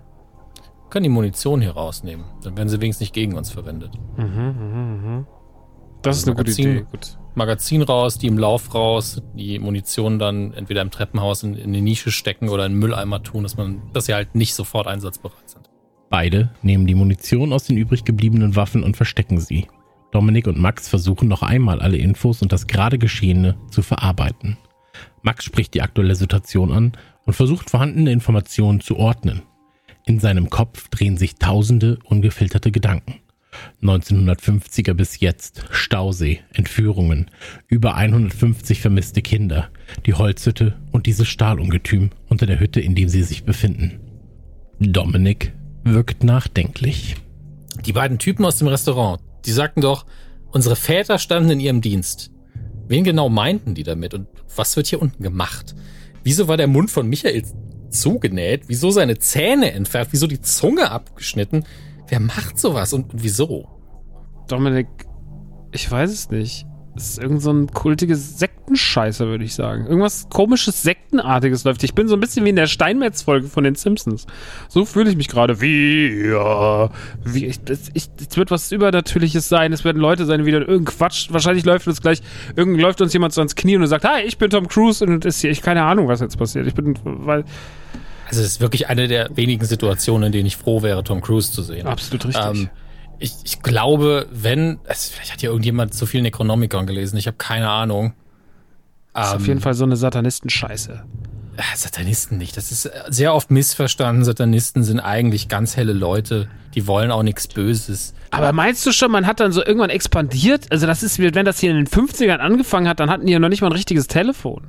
Speaker 1: Wir können die Munition hier rausnehmen. Dann werden sie wenigstens nicht gegen uns verwendet.
Speaker 7: Mhm, mhm, mhm. Das ist eine gute
Speaker 1: Magazin-
Speaker 7: Idee. Gut.
Speaker 1: Magazin raus, die im Lauf raus, die Munition dann entweder im Treppenhaus in, in eine Nische stecken oder in den Mülleimer tun, dass man, dass sie halt nicht sofort einsatzbereit sind.
Speaker 2: Beide nehmen die Munition aus den übrig gebliebenen Waffen und verstecken sie. Dominik und Max versuchen noch einmal alle Infos und das gerade Geschehene zu verarbeiten. Max spricht die aktuelle Situation an und versucht vorhandene Informationen zu ordnen. In seinem Kopf drehen sich tausende ungefilterte Gedanken. 1950er bis jetzt, Stausee, Entführungen, über 150 vermisste Kinder, die Holzhütte und dieses Stahlungetüm unter der Hütte, in dem sie sich befinden. Dominik wirkt nachdenklich.
Speaker 1: Die beiden Typen aus dem Restaurant, die sagten doch, unsere Väter standen in ihrem Dienst. Wen genau meinten die damit und was wird hier unten gemacht? Wieso war der Mund von Michael zugenäht? Wieso seine Zähne entfernt? Wieso die Zunge abgeschnitten? Wer macht sowas und, wieso?
Speaker 7: Dominik, ich weiß es nicht. Es ist irgend so ein kultiges Sektenscheißer, würde ich sagen. Irgendwas komisches, Sektenartiges läuft. Ich bin so ein bisschen wie in der Steinmetz-Folge von den Simpsons. So fühle ich mich gerade. Wie, ja, wie, ich, ich, es wird was Übernatürliches sein. Es werden Leute sein, die wieder irgendein Quatsch. Wahrscheinlich läuft uns gleich, irgend läuft uns jemand so ans Knie und sagt, hi, ich bin Tom Cruise und ist hier, ich keine Ahnung, was jetzt passiert. Ich bin, weil,
Speaker 1: Also es ist wirklich eine der wenigen Situationen, in denen ich froh wäre, Tom Cruise zu sehen.
Speaker 7: absolut richtig.
Speaker 1: Ähm, ich, ich glaube, wenn, also vielleicht hat ja irgendjemand zu viel Necronomicon gelesen, ich habe keine Ahnung.
Speaker 7: ist auf
Speaker 1: Ähm,
Speaker 7: jeden Fall so eine Satanistenscheiße.
Speaker 1: Ah, Satanisten nicht. Das ist äh, sehr oft missverstanden. Satanisten sind eigentlich ganz helle Leute. Die wollen auch nichts Böses.
Speaker 7: Aber meinst du schon, man hat dann so irgendwann expandiert? Also das ist, wie wenn das hier in den 50ern angefangen hat, dann hatten die ja noch nicht mal ein richtiges Telefon.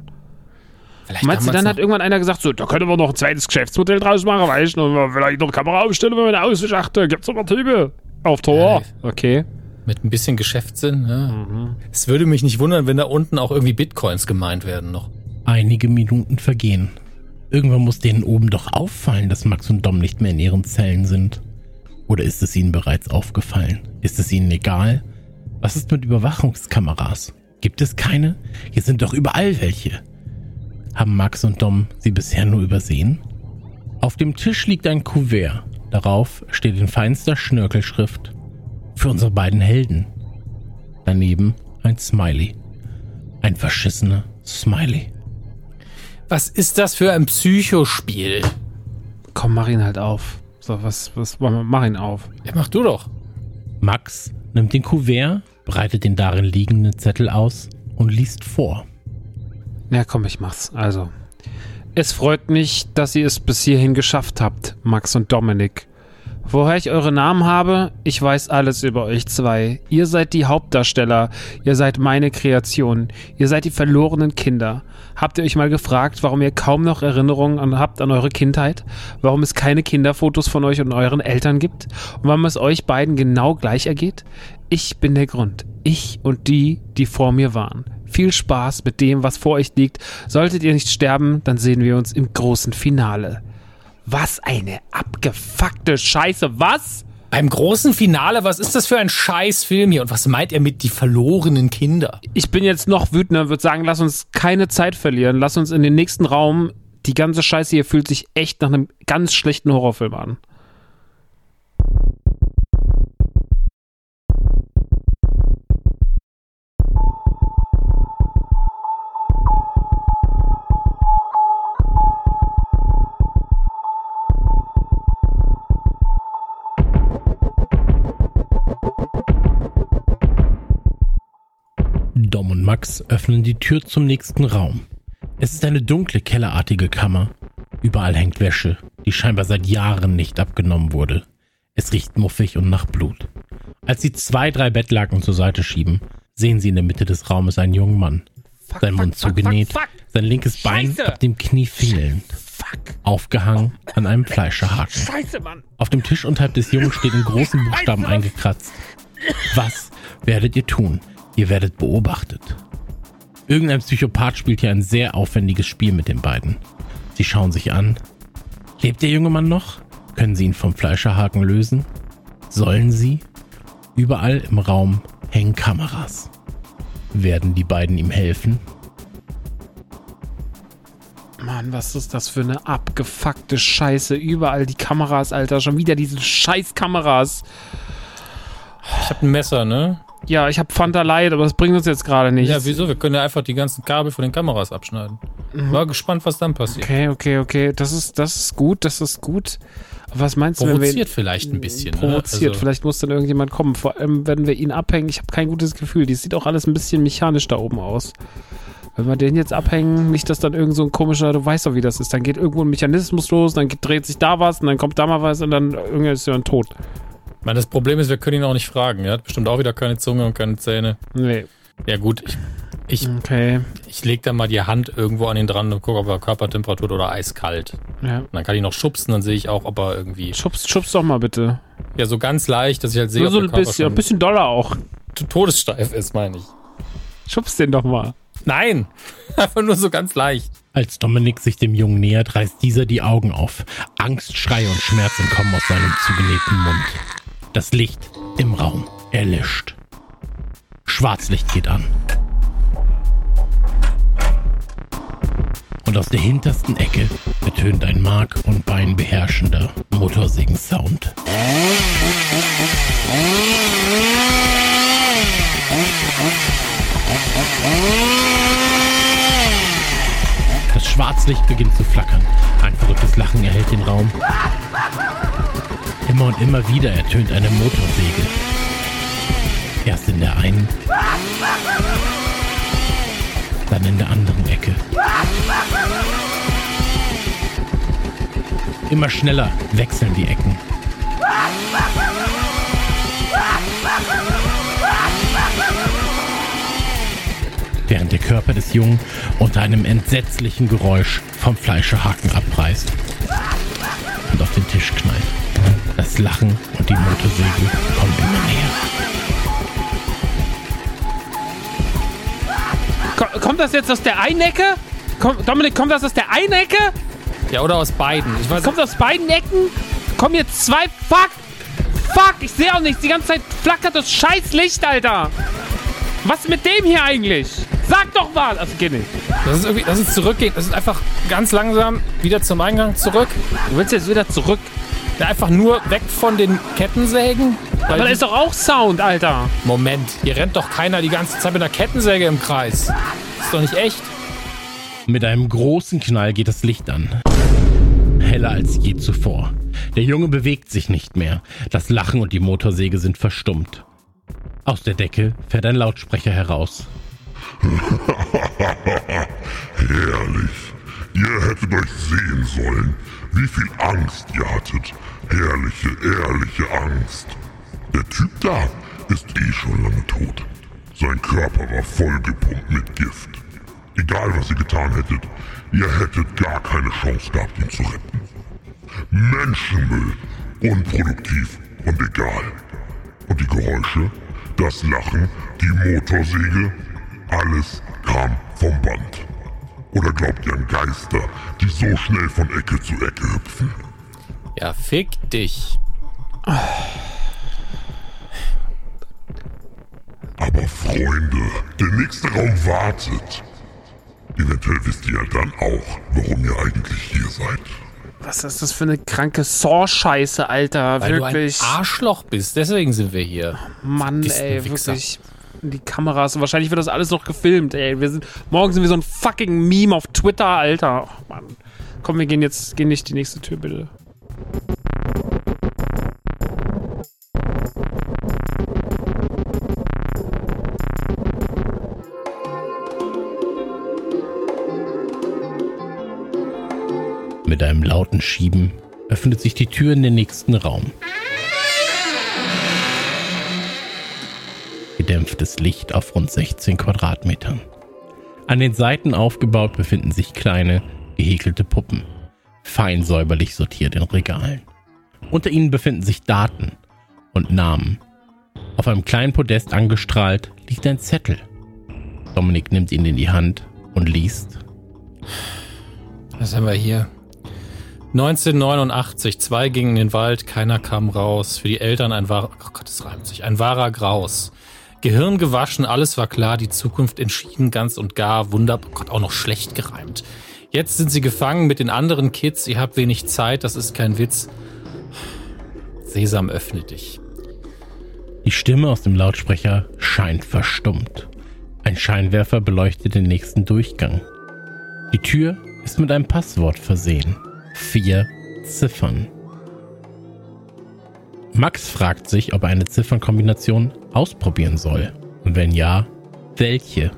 Speaker 1: Vielleicht
Speaker 7: Meinst du, dann hat irgendwann einer gesagt, so, da können wir noch ein zweites Geschäftsmodell draus machen, weißt du, und vielleicht noch Kamera aufstellen, wenn wir eine Ausschachte, gibt's noch Typen auf Tor. Okay.
Speaker 1: mit ein bisschen Geschäftssinn. Ja.
Speaker 7: Mhm.
Speaker 1: Es würde mich nicht wundern, wenn da unten auch irgendwie Bitcoins gemeint werden noch.
Speaker 2: Einige Minuten vergehen. Irgendwann muss denen oben doch auffallen, dass Max und Dom nicht mehr in ihren Zellen sind. Oder ist es ihnen bereits aufgefallen? Ist es ihnen egal? Was ist mit Überwachungskameras? Gibt es keine? Hier sind doch überall welche. Haben Max und Dom sie bisher nur übersehen? Auf dem Tisch liegt ein Kuvert. Darauf steht in feinster Schnörkelschrift für unsere beiden Helden. Daneben ein Smiley. Ein verschissener Smiley.
Speaker 1: Was ist das für ein Psychospiel?
Speaker 7: Komm, mach ihn halt auf. So, was, was, mach ihn auf.
Speaker 1: Ja, mach du doch.
Speaker 2: Max nimmt den Kuvert, breitet den darin liegenden Zettel aus und liest vor.
Speaker 7: Ja, komm, ich mach's. Also. Es freut mich, dass ihr es bis hierhin geschafft habt, Max und Dominik. Woher ich eure Namen habe, ich weiß alles über euch zwei. Ihr seid die Hauptdarsteller, ihr seid meine Kreation, ihr seid die verlorenen Kinder. Habt ihr euch mal gefragt, warum ihr kaum noch Erinnerungen an, habt an eure Kindheit? Warum es keine Kinderfotos von euch und euren Eltern gibt? Und warum es euch beiden genau gleich ergeht? Ich bin der Grund. Ich und die, die vor mir waren. Viel Spaß mit dem, was vor euch liegt. Solltet ihr nicht sterben, dann sehen wir uns im großen Finale. Was eine abgefuckte Scheiße. Was?
Speaker 1: Beim großen Finale, was ist das für ein Scheißfilm hier? Und was meint er mit die verlorenen Kinder?
Speaker 7: Ich bin jetzt noch wütender und würde sagen, lass uns keine Zeit verlieren. Lass uns in den nächsten Raum. Die ganze Scheiße hier fühlt sich echt nach einem ganz schlechten Horrorfilm an.
Speaker 2: Max öffnen die Tür zum nächsten Raum. Es ist eine dunkle, kellerartige Kammer. Überall hängt Wäsche, die scheinbar seit Jahren nicht abgenommen wurde. Es riecht muffig und nach Blut. Als sie zwei, drei Bettlaken zur Seite schieben, sehen sie in der Mitte des Raumes einen jungen Mann. Sein Mund zugenäht, sein linkes Bein ab dem Knie fehlend. Aufgehangen an einem Fleischerhaken.
Speaker 7: Scheiße, Mann.
Speaker 2: Auf dem Tisch unterhalb des Jungen steht in großen Buchstaben eingekratzt. Was werdet ihr tun? Ihr werdet beobachtet. Irgendein Psychopath spielt hier ein sehr aufwendiges Spiel mit den beiden. Sie schauen sich an. Lebt der junge Mann noch? Können sie ihn vom Fleischerhaken lösen? Sollen sie? Überall im Raum hängen Kameras. Werden die beiden ihm helfen?
Speaker 7: Mann, was ist das für eine abgefuckte Scheiße? Überall die Kameras, Alter. Schon wieder diese scheiß Kameras.
Speaker 1: Ich hab ein Messer, ne?
Speaker 7: Ja, ich hab Fanta Light, aber das bringt uns jetzt gerade nichts.
Speaker 1: Ja, wieso? Wir können ja einfach die ganzen Kabel von den Kameras abschneiden. War gespannt, was dann passiert.
Speaker 7: Okay, okay, okay. Das ist, das ist gut, das ist gut. Aber was meinst du, wenn wir
Speaker 1: Provoziert vielleicht ein bisschen.
Speaker 7: provoziert?
Speaker 1: Ne? Also,
Speaker 7: Vielleicht muss dann irgendjemand kommen. Vor allem, wenn wir ihn abhängen. Ich habe kein gutes Gefühl. Die sieht auch alles ein bisschen mechanisch da oben aus. Wenn wir den jetzt abhängen, nicht, dass dann irgend so ein komischer, du weißt doch, wie das ist. Dann geht irgendwo ein Mechanismus los, dann dreht sich da was und dann kommt da mal was und dann irgendwann ist er dann tot.
Speaker 1: Ich meine, das Problem ist, wir können ihn auch nicht fragen. Er hat bestimmt auch wieder keine Zunge und keine Zähne.
Speaker 7: Nee.
Speaker 1: Ja gut, ich, ich,
Speaker 7: Okay.
Speaker 1: ich leg da mal die Hand irgendwo an ihn dran und gucke, ob er Körpertemperatur oder eiskalt.
Speaker 7: Ja.
Speaker 1: Und dann kann ich noch schubsen, dann sehe ich auch, ob er irgendwie...
Speaker 7: Schubst, schubst doch mal bitte.
Speaker 1: Ja, so ganz leicht, dass ich halt sehe,
Speaker 7: Nur
Speaker 1: ob
Speaker 7: so
Speaker 1: der
Speaker 7: ein bisschen, ein bisschen doller auch.
Speaker 1: todessteif ist, meine ich.
Speaker 7: Schubst den doch mal.
Speaker 1: Nein, einfach nur so ganz leicht.
Speaker 2: Als Dominik sich dem Jungen nähert, reißt dieser die Augen auf. Angst, Schrei und Schmerz entkommen aus seinem zugenähten Mund. Das Licht im Raum erlischt. Schwarzlicht geht an. Und aus der hintersten Ecke ertönt ein Mark- und Bein beherrschender Motorsägen-Sound. Das Schwarzlicht beginnt zu flackern. Ein verrücktes Lachen erhält den Raum. Immer und immer wieder ertönt eine Motorsäge. Erst in der einen, Dann in der anderen Ecke. Immer schneller wechseln die Ecken. Während der Körper des Jungen unter einem entsetzlichen Geräusch vom Fleischerhaken abreißt und auf den Tisch knallt. Das Lachen und die Motorsäge kommen immer näher.
Speaker 7: Ko- Kommt das jetzt aus der einen Ecke? Komm, Dominik, kommt das aus der einen Ecke?
Speaker 1: Ja, oder aus beiden. Ich weiß
Speaker 7: Kommt aus beiden Ecken? Kommen jetzt zwei. Fuck! Fuck! Ich sehe auch nichts. Die ganze Zeit flackert das scheiß Licht, Alter! Was ist mit dem hier eigentlich? Sag doch mal! Also geht nicht.
Speaker 1: Das ist irgendwie, das ist zurückgehen. Das ist einfach ganz langsam wieder zum Eingang zurück.
Speaker 7: Du willst jetzt wieder zurück.
Speaker 1: Ja, einfach nur weg von den Kettensägen. Weil
Speaker 7: Aber da ist doch auch Sound, Alter.
Speaker 1: Moment, hier rennt doch keiner die ganze Zeit mit einer Kettensäge im Kreis. Das ist doch nicht echt.
Speaker 2: Mit einem großen Knall geht das Licht an. Heller als je zuvor. Der Junge bewegt sich nicht mehr. Das Lachen und die Motorsäge sind verstummt. Aus der Decke fährt ein Lautsprecher heraus.
Speaker 11: Herrlich. Ihr hättet euch sehen sollen, wie viel Angst ihr hattet. Herrliche, ehrliche Angst. Der Typ da ist eh schon lange tot. Sein Körper war vollgepumpt mit Gift. Egal was ihr getan hättet, ihr hättet gar keine Chance gehabt, ihn zu retten. Menschenmüll. Unproduktiv und egal. Und die Geräusche, das Lachen, die Motorsäge, alles kam vom Band. Oder glaubt ihr an Geister, die so schnell von Ecke zu Ecke hüpfen?
Speaker 1: Ja, fick dich.
Speaker 11: Aber Freunde, der nächste Raum wartet. Eventuell wisst ihr ja dann auch, warum ihr eigentlich hier seid.
Speaker 7: Was ist das für eine kranke Saw-Scheiße, Alter?
Speaker 1: Weil
Speaker 7: wirklich.
Speaker 1: du ein Arschloch bist. Deswegen sind wir hier.
Speaker 7: Mann, ey, wirklich. Die Kameras. Wahrscheinlich wird das alles noch gefilmt, ey. Wir sind, morgen sind wir so ein fucking Meme auf Twitter, Alter. Oh, Mann. Komm, wir gehen jetzt, gehen nicht die nächste Tür, bitte.
Speaker 2: Mit einem lauten Schieben öffnet sich die Tür in den nächsten Raum. Gedämpftes Licht auf rund 16 Quadratmetern. An den Seiten aufgebaut befinden sich kleine, gehäkelte Puppen, fein säuberlich sortiert in Regalen. Unter ihnen befinden sich Daten und Namen. Auf einem kleinen Podest angestrahlt liegt ein Zettel. Dominik nimmt ihn in die Hand und liest
Speaker 1: Was haben wir hier? 1989, zwei gingen in den Wald, keiner kam raus. Für die Eltern ein wahrer, oh Gott, das reimt sich, ein wahrer Graus. Gehirn gewaschen, alles war klar, die Zukunft entschieden ganz und gar, wunder, oh Gott, auch noch schlecht gereimt. Jetzt sind sie gefangen mit den anderen Kids, ihr habt wenig Zeit, das ist kein Witz. Sesam, öffne dich.
Speaker 2: Die Stimme aus dem Lautsprecher scheint verstummt. Ein Scheinwerfer beleuchtet den nächsten Durchgang. Die Tür ist mit einem Passwort versehen. Vier Ziffern. Max fragt sich, ob er eine Ziffernkombination ausprobieren soll. Und wenn ja, welche?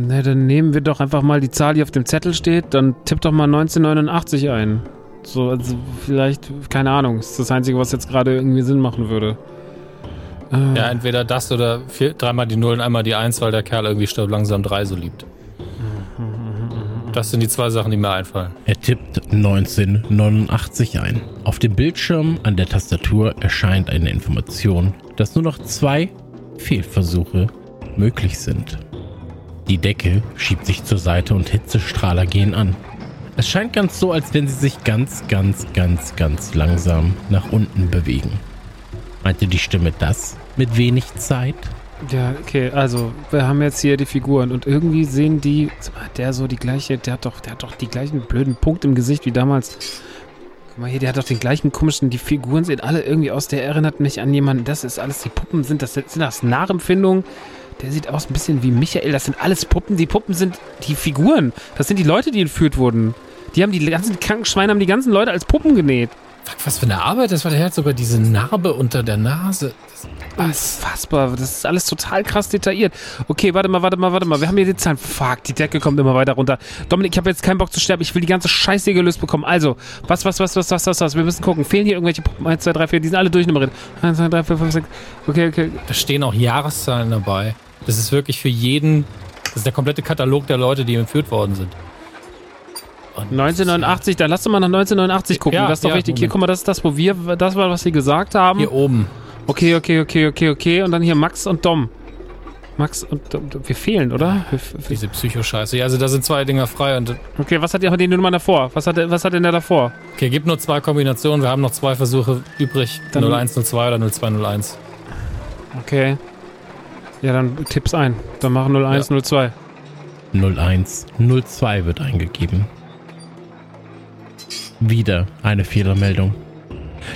Speaker 7: Na, dann nehmen wir doch einfach mal die Zahl, die auf dem Zettel steht. Dann tipp doch mal 1989 ein. So, also vielleicht, keine Ahnung, ist das Einzige, was jetzt gerade irgendwie Sinn machen würde. Äh,
Speaker 1: Ja, entweder das oder vier, dreimal die Null und einmal die Eins, weil der Kerl irgendwie stirbt langsam drei so liebt. Das sind die zwei Sachen, die mir einfallen.
Speaker 2: Er tippt 1989 ein. Auf dem Bildschirm an der Tastatur erscheint eine Information, dass nur noch zwei Fehlversuche möglich sind. Die Decke schiebt sich zur Seite und Hitzestrahler gehen an. Es scheint ganz so, als wenn sie sich ganz, ganz, ganz, ganz langsam nach unten bewegen. Meinte die Stimme das mit wenig Zeit?
Speaker 7: Ja, okay, also wir haben jetzt hier die Figuren und irgendwie sehen die, mal, der so die gleiche, der hat doch, der hat doch die gleichen blöden Punkt im Gesicht wie damals. Guck mal hier, der hat doch den gleichen komischen, die Figuren sehen alle irgendwie aus, der erinnert mich an jemanden, das ist alles, die Puppen sind, das sind das Nachempfindungen. Der sieht aus ein bisschen wie Michael, das sind alles Puppen, die Puppen sind die Figuren, das sind die Leute, die entführt wurden. Die haben die ganzen kranken Schweine, haben die ganzen Leute als Puppen genäht.
Speaker 1: Was für eine Arbeit das war. Der hat sogar diese Narbe unter der Nase.
Speaker 7: Unfassbar, das ist alles total krass detailliert. Okay, warte mal, warte mal, warte mal. Wir haben hier die Zahlen. Fuck, die Decke kommt immer weiter runter. Dominik, ich habe jetzt keinen Bock zu sterben. Ich will die ganze Scheiße hier gelöst bekommen. Also, was, was, was, was, was, was, was? Wir müssen gucken. Fehlen hier irgendwelche Puppen? 1, 2, 3, 4. Die sind alle durchnummeriert. 1, 2, 3, 4, 5, 6. Okay, okay.
Speaker 1: Da stehen auch Jahreszahlen dabei. Das ist wirklich für jeden. Das ist der komplette Katalog der Leute, die entführt worden sind. Und
Speaker 7: 1989, dann lass doch mal nach 1989 gucken.
Speaker 1: Ja,
Speaker 7: das ist doch
Speaker 1: ja,
Speaker 7: richtig. Hier,
Speaker 1: Moment.
Speaker 7: guck mal, das ist das, wo wir, das war, was sie gesagt haben.
Speaker 1: Hier oben.
Speaker 7: Okay, okay, okay, okay, okay. Und dann hier Max und Dom. Max und Dom. Wir fehlen, oder? Wir,
Speaker 1: Diese Psychoscheiße. Ja, also da sind zwei Dinger frei. Und
Speaker 7: okay, was hat die, die Nummer davor? Was hat, was hat denn der davor?
Speaker 1: okay, gibt nur zwei Kombinationen. Wir haben noch zwei Versuche übrig.
Speaker 7: Dann-
Speaker 1: 0102 oder 0201.
Speaker 7: Okay. Ja, dann Tipps ein. Dann machen 01, 02.
Speaker 2: 01 02 wird eingegeben. Wieder eine Fehlermeldung.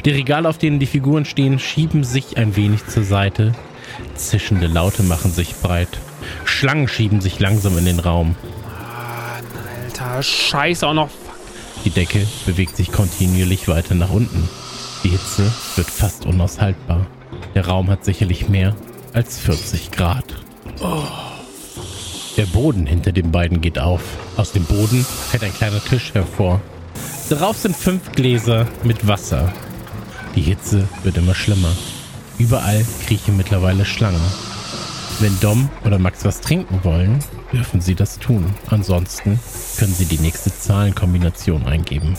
Speaker 2: Die Regale, auf denen die Figuren stehen, schieben sich ein wenig zur Seite. Zischende Laute machen sich breit. Schlangen schieben sich langsam in den Raum.
Speaker 7: Alter, scheiße auch noch.
Speaker 2: Die Decke bewegt sich kontinuierlich weiter nach unten. Die Hitze wird fast unaushaltbar. Der Raum hat sicherlich mehr als 40 Grad. Der Boden hinter den beiden geht auf. Aus dem Boden fällt ein kleiner Tisch hervor. Darauf sind fünf Gläser mit Wasser. Die Hitze wird immer schlimmer. Überall kriechen mittlerweile Schlangen. Wenn Dom oder Max was trinken wollen, dürfen sie das tun. Ansonsten können sie die nächste Zahlenkombination eingeben.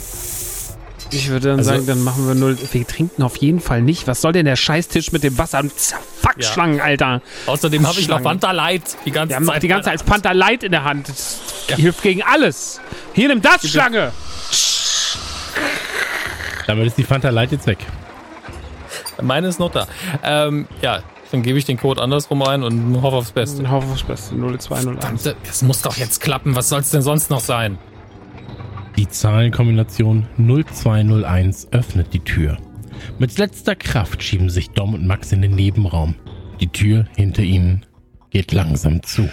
Speaker 7: Ich würde dann
Speaker 1: Also-
Speaker 7: sagen, dann machen wir 0. Wir trinken auf jeden Fall nicht. Was soll denn der Scheißtisch mit dem Wasser? Fuck,
Speaker 1: Ja.
Speaker 7: Schlangen, Alter.
Speaker 1: Außerdem habe ich noch. Fanta Light die ganze
Speaker 7: Wir haben noch
Speaker 1: Zeit.
Speaker 7: die ganze Zeit als Panther Light in der Hand. Das hilft gegen alles. Hier, nimm das, Schlange.
Speaker 2: Damit ist die Fanta Light jetzt weg.
Speaker 1: Meine ist noch da. Ähm, ja, dann gebe ich den Code andersrum ein und hoffe aufs Beste.
Speaker 7: Hoffe aufs Beste. 0201.
Speaker 1: Verdammte, Es muss doch jetzt klappen. Was soll es denn sonst noch sein?
Speaker 2: Die Zahlenkombination 0201 öffnet die Tür. Mit letzter Kraft schieben sich Dom und Max in den Nebenraum. Die Tür hinter ihnen geht langsam zu.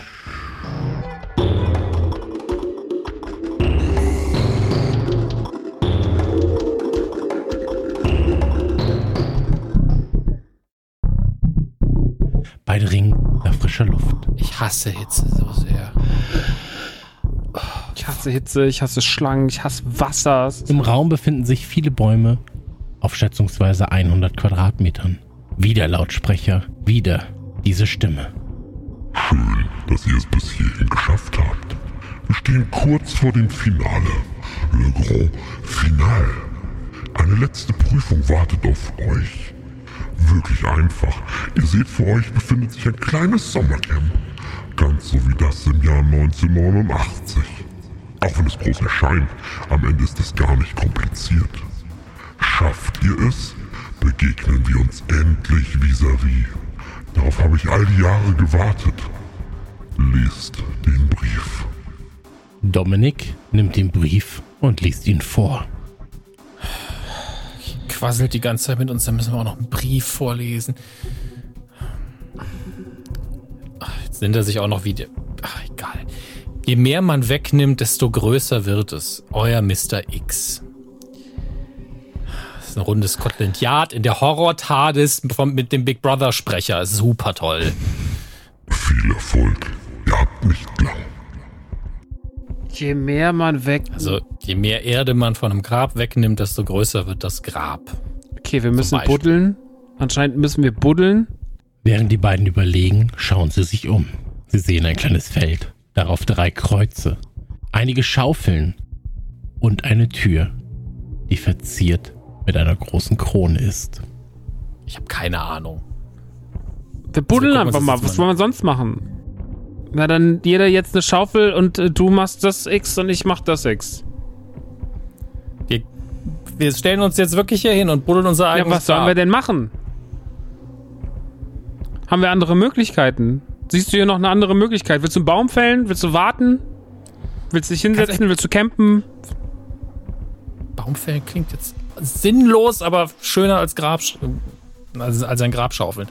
Speaker 2: Beide ringen nach frischer Luft.
Speaker 1: Ich hasse Hitze so sehr.
Speaker 7: Ich hasse Hitze, ich hasse Schlangen, ich hasse Wasser.
Speaker 2: Im Raum befinden sich viele Bäume auf schätzungsweise 100 Quadratmetern. Wieder Lautsprecher, wieder diese Stimme.
Speaker 11: Schön, dass ihr es bis hierhin geschafft habt. Wir stehen kurz vor dem Finale. Le Grand Final. Eine letzte Prüfung wartet auf euch. Wirklich einfach. Ihr seht, vor euch befindet sich ein kleines Sommercamp. Ganz so wie das im Jahr 1989. Auch wenn es groß erscheint, am Ende ist es gar nicht kompliziert. Schafft ihr es, begegnen wir uns endlich vis-à-vis. Darauf habe ich all die Jahre gewartet. Lest den Brief.
Speaker 2: Dominik nimmt den Brief und liest ihn vor.
Speaker 1: Quasselt die ganze Zeit mit uns, dann müssen wir auch noch einen Brief vorlesen. Ach, Jetzt nennt er sich auch noch wieder. Ach, egal. Je mehr man wegnimmt, desto größer wird es. Euer Mr. X. Das ist ein rundes Scotland Yard in der Horror-TARDIS vom- mit dem Big Brother-Sprecher. Super toll.
Speaker 11: Viel Erfolg. Ihr habt nicht lang.
Speaker 7: Je mehr man weg.
Speaker 1: Also, je mehr Erde man von einem Grab wegnimmt, desto größer wird das Grab.
Speaker 7: Okay, wir müssen buddeln. Anscheinend müssen wir buddeln.
Speaker 2: Während die beiden überlegen, schauen sie sich um. Sie sehen ein kleines Feld, darauf drei Kreuze, einige Schaufeln und eine Tür, die verziert mit einer großen Krone ist.
Speaker 1: Ich habe keine Ahnung.
Speaker 7: Wir buddeln
Speaker 1: Also,
Speaker 7: einfach mal. Was wollen wir sonst machen? Na, dann jeder jetzt eine Schaufel und äh, du machst das X und ich mach das X.
Speaker 1: Wir, wir stellen uns jetzt wirklich hier hin und buddeln unser
Speaker 7: Ja,
Speaker 1: eigenes
Speaker 7: was sollen wir denn machen? Haben wir andere Möglichkeiten? Siehst du hier noch eine andere Möglichkeit? Willst du einen Baum fällen? Willst du warten? Willst du dich hinsetzen? Willst du campen?
Speaker 1: Baumfällen klingt jetzt sinnlos, aber schöner als Grab, als, als ein Grabschaufeln.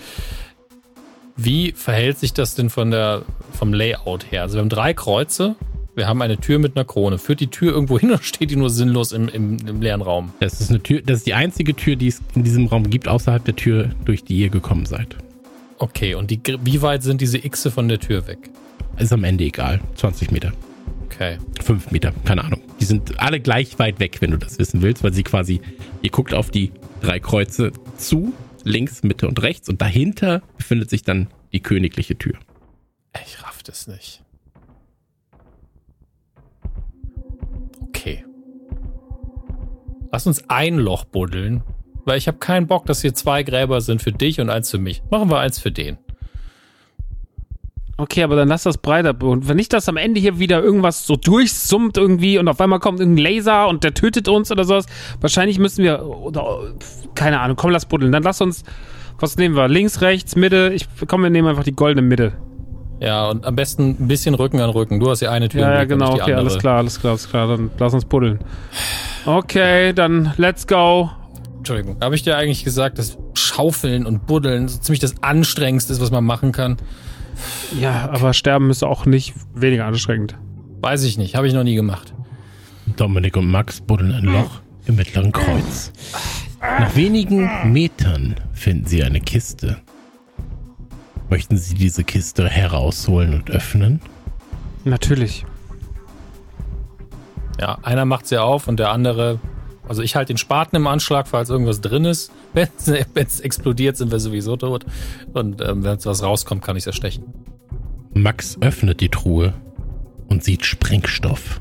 Speaker 1: Wie verhält sich das denn von der, vom Layout her? Also wir haben drei Kreuze. Wir haben eine Tür mit einer Krone. Führt die Tür irgendwo hin oder steht die nur sinnlos im, im, im leeren Raum?
Speaker 2: Das ist eine Tür, das ist die einzige Tür, die es in diesem Raum gibt, außerhalb der Tür, durch die ihr gekommen seid.
Speaker 1: Okay, und die, wie weit sind diese Xe von der Tür weg?
Speaker 2: Ist am Ende egal. 20 Meter.
Speaker 1: Okay.
Speaker 2: 5 Meter, keine Ahnung. Die sind alle gleich weit weg, wenn du das wissen willst, weil sie quasi, ihr guckt auf die drei Kreuze zu, links, Mitte und rechts und dahinter befindet sich dann die königliche Tür.
Speaker 1: Ich raff das nicht. Okay. Lass uns ein Loch buddeln, weil ich habe keinen Bock, dass hier zwei Gräber sind für dich und eins für mich. Machen wir eins für den.
Speaker 7: Okay, aber dann lass das breiter. Und wenn nicht, dass am Ende hier wieder irgendwas so durchsummt irgendwie und auf einmal kommt irgendein Laser und der tötet uns oder sowas. Wahrscheinlich müssen wir, oder, keine Ahnung, komm, lass buddeln. Dann lass uns, was nehmen wir? Links, rechts, Mitte. Ich, komm, wir nehmen einfach die goldene Mitte.
Speaker 1: Ja, und am besten ein bisschen Rücken an Rücken. Du hast ja eine Tür.
Speaker 7: Ja, ja, genau,
Speaker 1: die
Speaker 7: okay, alles
Speaker 1: andere.
Speaker 7: klar, alles klar, alles klar. Dann lass uns buddeln. Okay, dann let's go.
Speaker 1: Entschuldigung. Habe ich dir eigentlich gesagt, dass Schaufeln und Buddeln so ziemlich das Anstrengendste ist, was man machen kann?
Speaker 7: Ja, aber sterben ist auch nicht weniger anstrengend.
Speaker 1: Weiß ich nicht. Habe ich noch nie gemacht.
Speaker 2: Dominik und Max buddeln ein Loch im mittleren Kreuz. Nach wenigen Metern finden sie eine Kiste. Möchten Sie diese Kiste herausholen und öffnen?
Speaker 7: Natürlich.
Speaker 1: Ja, einer macht sie auf und der andere. Also ich halte den Spaten im Anschlag, falls irgendwas drin ist. Wenn es explodiert, sind wir sowieso tot. Und ähm, wenn was rauskommt, kann ich es erstechen.
Speaker 2: Max öffnet die Truhe und sieht Sprengstoff.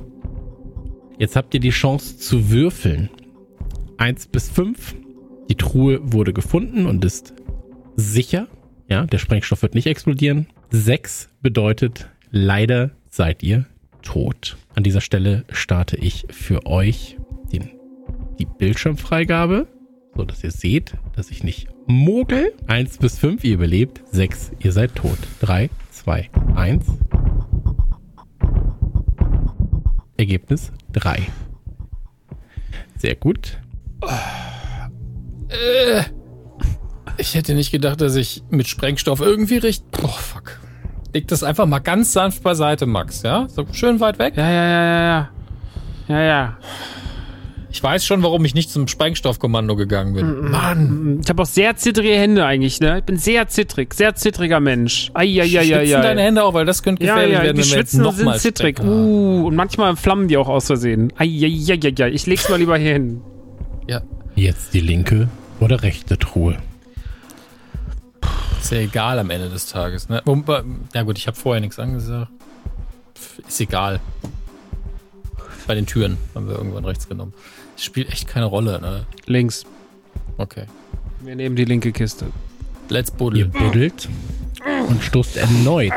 Speaker 2: Jetzt habt ihr die Chance zu würfeln. Eins bis fünf. Die Truhe wurde gefunden und ist sicher. Ja, der Sprengstoff wird nicht explodieren. Sechs bedeutet, leider seid ihr tot. An dieser Stelle starte ich für euch den, die Bildschirmfreigabe, so dass ihr seht, dass ich nicht mogel. Eins bis fünf, ihr überlebt. Sechs, ihr seid tot. Drei, zwei, eins. Ergebnis drei. Sehr gut.
Speaker 1: Äh, ich hätte nicht gedacht, dass ich mit Sprengstoff irgendwie richt. Oh, fuck. Leg das einfach mal ganz sanft beiseite, Max, ja? So schön weit weg.
Speaker 7: Ja, ja, ja, ja, ja. Ja, ja.
Speaker 1: Ich weiß schon, warum ich nicht zum Sprengstoffkommando gegangen bin. Mann.
Speaker 7: Ich habe auch sehr zittrige Hände eigentlich, ne? Ich bin sehr zittrig, sehr zittriger Mensch.
Speaker 1: Schwitzen
Speaker 7: Eieieiei.
Speaker 1: deine Hände auch, weil das könnte
Speaker 7: Ja,
Speaker 1: gefährlich
Speaker 7: ja,
Speaker 1: werden,
Speaker 7: die
Speaker 1: wenn wir jetzt
Speaker 7: schwitzen und
Speaker 1: nochmal
Speaker 7: sind zittrig. Uh, und manchmal flammen die auch aus Versehen. Eieieiei. Ich leg's mal lieber hier hin.
Speaker 1: Ja,
Speaker 2: Jetzt die linke oder rechte Truhe.
Speaker 1: ist ja egal am Ende des Tages, ne? Ja gut, ich habe vorher nichts angesagt. Ist egal. Bei den Türen haben wir irgendwann rechts genommen. Das spielt echt keine Rolle, ne?
Speaker 7: Links.
Speaker 1: Okay.
Speaker 7: Wir nehmen die linke Kiste.
Speaker 1: Let's
Speaker 2: Ihr
Speaker 1: buddeln.
Speaker 2: buddelt und stoßt erneut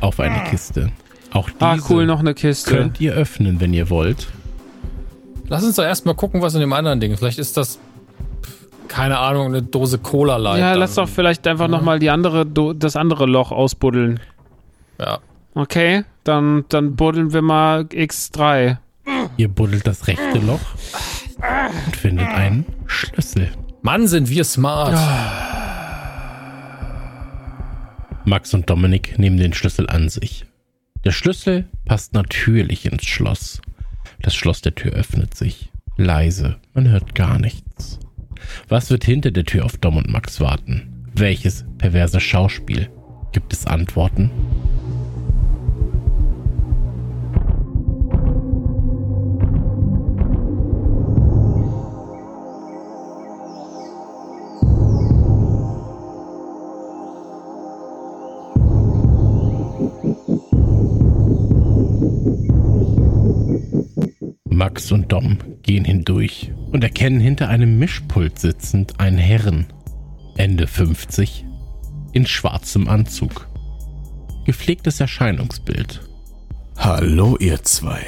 Speaker 2: auf eine Kiste. Auch diese
Speaker 7: Ah, cool, noch eine Kiste.
Speaker 2: könnt ihr öffnen, wenn ihr wollt.
Speaker 1: Lass uns doch erstmal gucken, was in dem anderen Ding ist. Vielleicht ist das, keine Ahnung, eine Dose Cola Light.
Speaker 7: Ja,
Speaker 1: dann.
Speaker 7: lass doch vielleicht einfach nochmal die andere, das andere Loch ausbuddeln.
Speaker 1: Ja.
Speaker 7: Okay, dann, dann buddeln wir mal X3.
Speaker 2: Ihr buddelt das rechte Loch und findet einen Schlüssel.
Speaker 1: Mann, sind wir smart.
Speaker 2: Max und Dominik nehmen den Schlüssel an sich. Der Schlüssel passt natürlich ins Schloss. Das Schloss der Tür öffnet sich. Leise, man hört gar nichts. Was wird hinter der Tür auf Dom und Max warten? Welches perverse Schauspiel? Gibt es Antworten? Max und Dom gehen hindurch und erkennen hinter einem Mischpult sitzend einen Herrn, Ende 50, in schwarzem Anzug. Gepflegtes Erscheinungsbild.
Speaker 10: Hallo ihr zwei.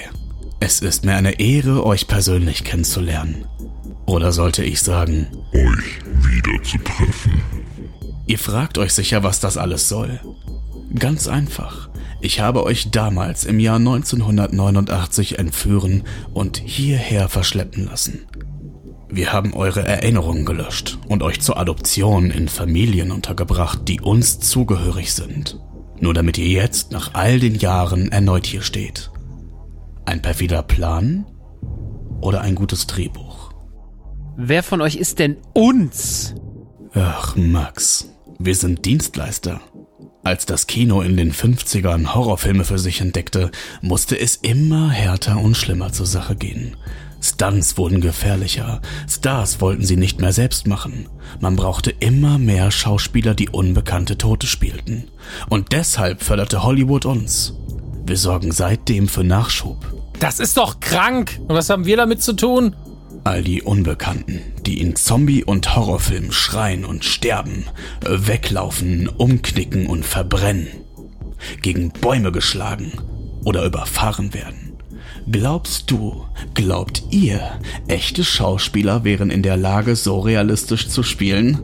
Speaker 10: Es ist mir eine Ehre, euch persönlich kennenzulernen. Oder sollte ich sagen,
Speaker 11: Euch wieder zu treffen.
Speaker 10: ihr fragt euch sicher, was das alles soll. Ganz einfach. Ich habe euch damals im Jahr 1989 entführen und hierher verschleppen lassen. Wir haben eure Erinnerungen gelöscht und euch zur Adoption in Familien untergebracht, die uns zugehörig sind. Nur damit ihr jetzt nach all den Jahren erneut hier steht.
Speaker 12: Ein perfider Plan oder ein gutes Drehbuch?
Speaker 7: Wer von euch ist denn uns?
Speaker 12: Ach, Max, wir sind Dienstleister. Als das Kino in den 50ern Horrorfilme für sich entdeckte, musste es immer härter und schlimmer zur Sache gehen. Stunts wurden gefährlicher, Stars wollten sie nicht mehr selbst machen. Man brauchte immer mehr Schauspieler, die unbekannte Tote spielten. Und deshalb förderte Hollywood uns. Wir sorgen seitdem für Nachschub.
Speaker 1: Das ist doch krank. Und was haben wir damit zu tun?
Speaker 12: All die Unbekannten, die in Zombie- und Horrorfilmen schreien und sterben, weglaufen, umknicken und verbrennen, gegen Bäume geschlagen oder überfahren werden. Glaubst du, glaubt ihr, echte Schauspieler wären in der Lage, so realistisch zu spielen?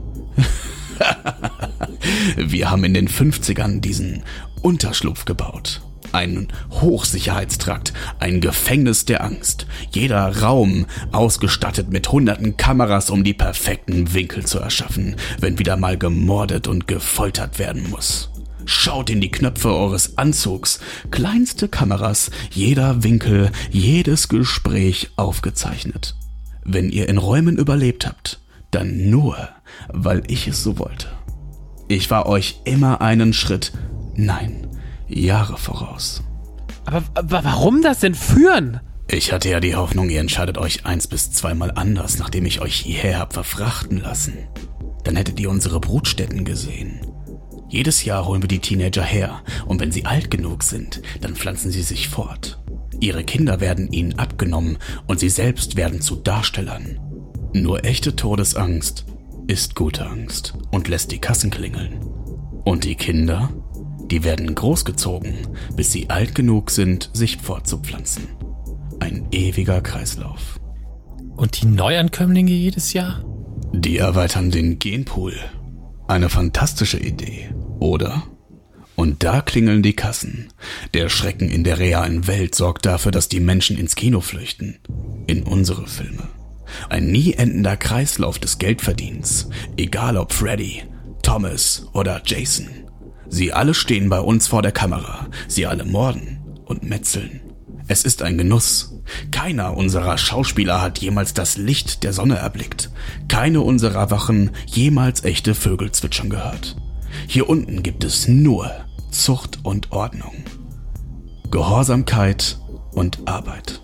Speaker 12: Wir haben in den 50ern diesen Unterschlupf gebaut. Ein Hochsicherheitstrakt, ein Gefängnis der Angst. Jeder Raum ausgestattet mit hunderten Kameras, um die perfekten Winkel zu erschaffen, wenn wieder mal gemordet und gefoltert werden muss. Schaut in die Knöpfe eures Anzugs. Kleinste Kameras, jeder Winkel, jedes Gespräch aufgezeichnet. Wenn ihr in Räumen überlebt habt, dann nur, weil ich es so wollte. Ich war euch immer einen Schritt, nein, Jahre voraus.
Speaker 7: Aber, aber warum das denn führen?
Speaker 12: Ich hatte ja die Hoffnung, ihr entscheidet euch eins bis zweimal anders, nachdem ich euch hierher hab verfrachten lassen. Dann hättet ihr unsere Brutstätten gesehen. Jedes Jahr holen wir die Teenager her und wenn sie alt genug sind, dann pflanzen sie sich fort. Ihre Kinder werden ihnen abgenommen und sie selbst werden zu Darstellern. Nur echte Todesangst ist gute Angst und lässt die Kassen klingeln. Und die Kinder, die werden großgezogen, bis sie alt genug sind, sich fortzupflanzen. Ein ewiger Kreislauf.
Speaker 1: Und die Neuankömmlinge jedes Jahr?
Speaker 12: Die erweitern den Genpool. Eine fantastische Idee, oder? Und da klingeln die Kassen. Der Schrecken in der realen Welt sorgt dafür, dass die Menschen ins Kino flüchten. In unsere Filme. Ein nie endender Kreislauf des Geldverdienens. Egal ob Freddy, Thomas oder Jason. Sie alle stehen bei uns vor der Kamera. Sie alle morden und metzeln. Es ist ein Genuss. Keiner unserer Schauspieler hat jemals das Licht der Sonne erblickt. Keine unserer Wachen jemals echte Vögel zwitschern gehört. Hier unten gibt es nur Zucht und Ordnung. Gehorsamkeit und Arbeit.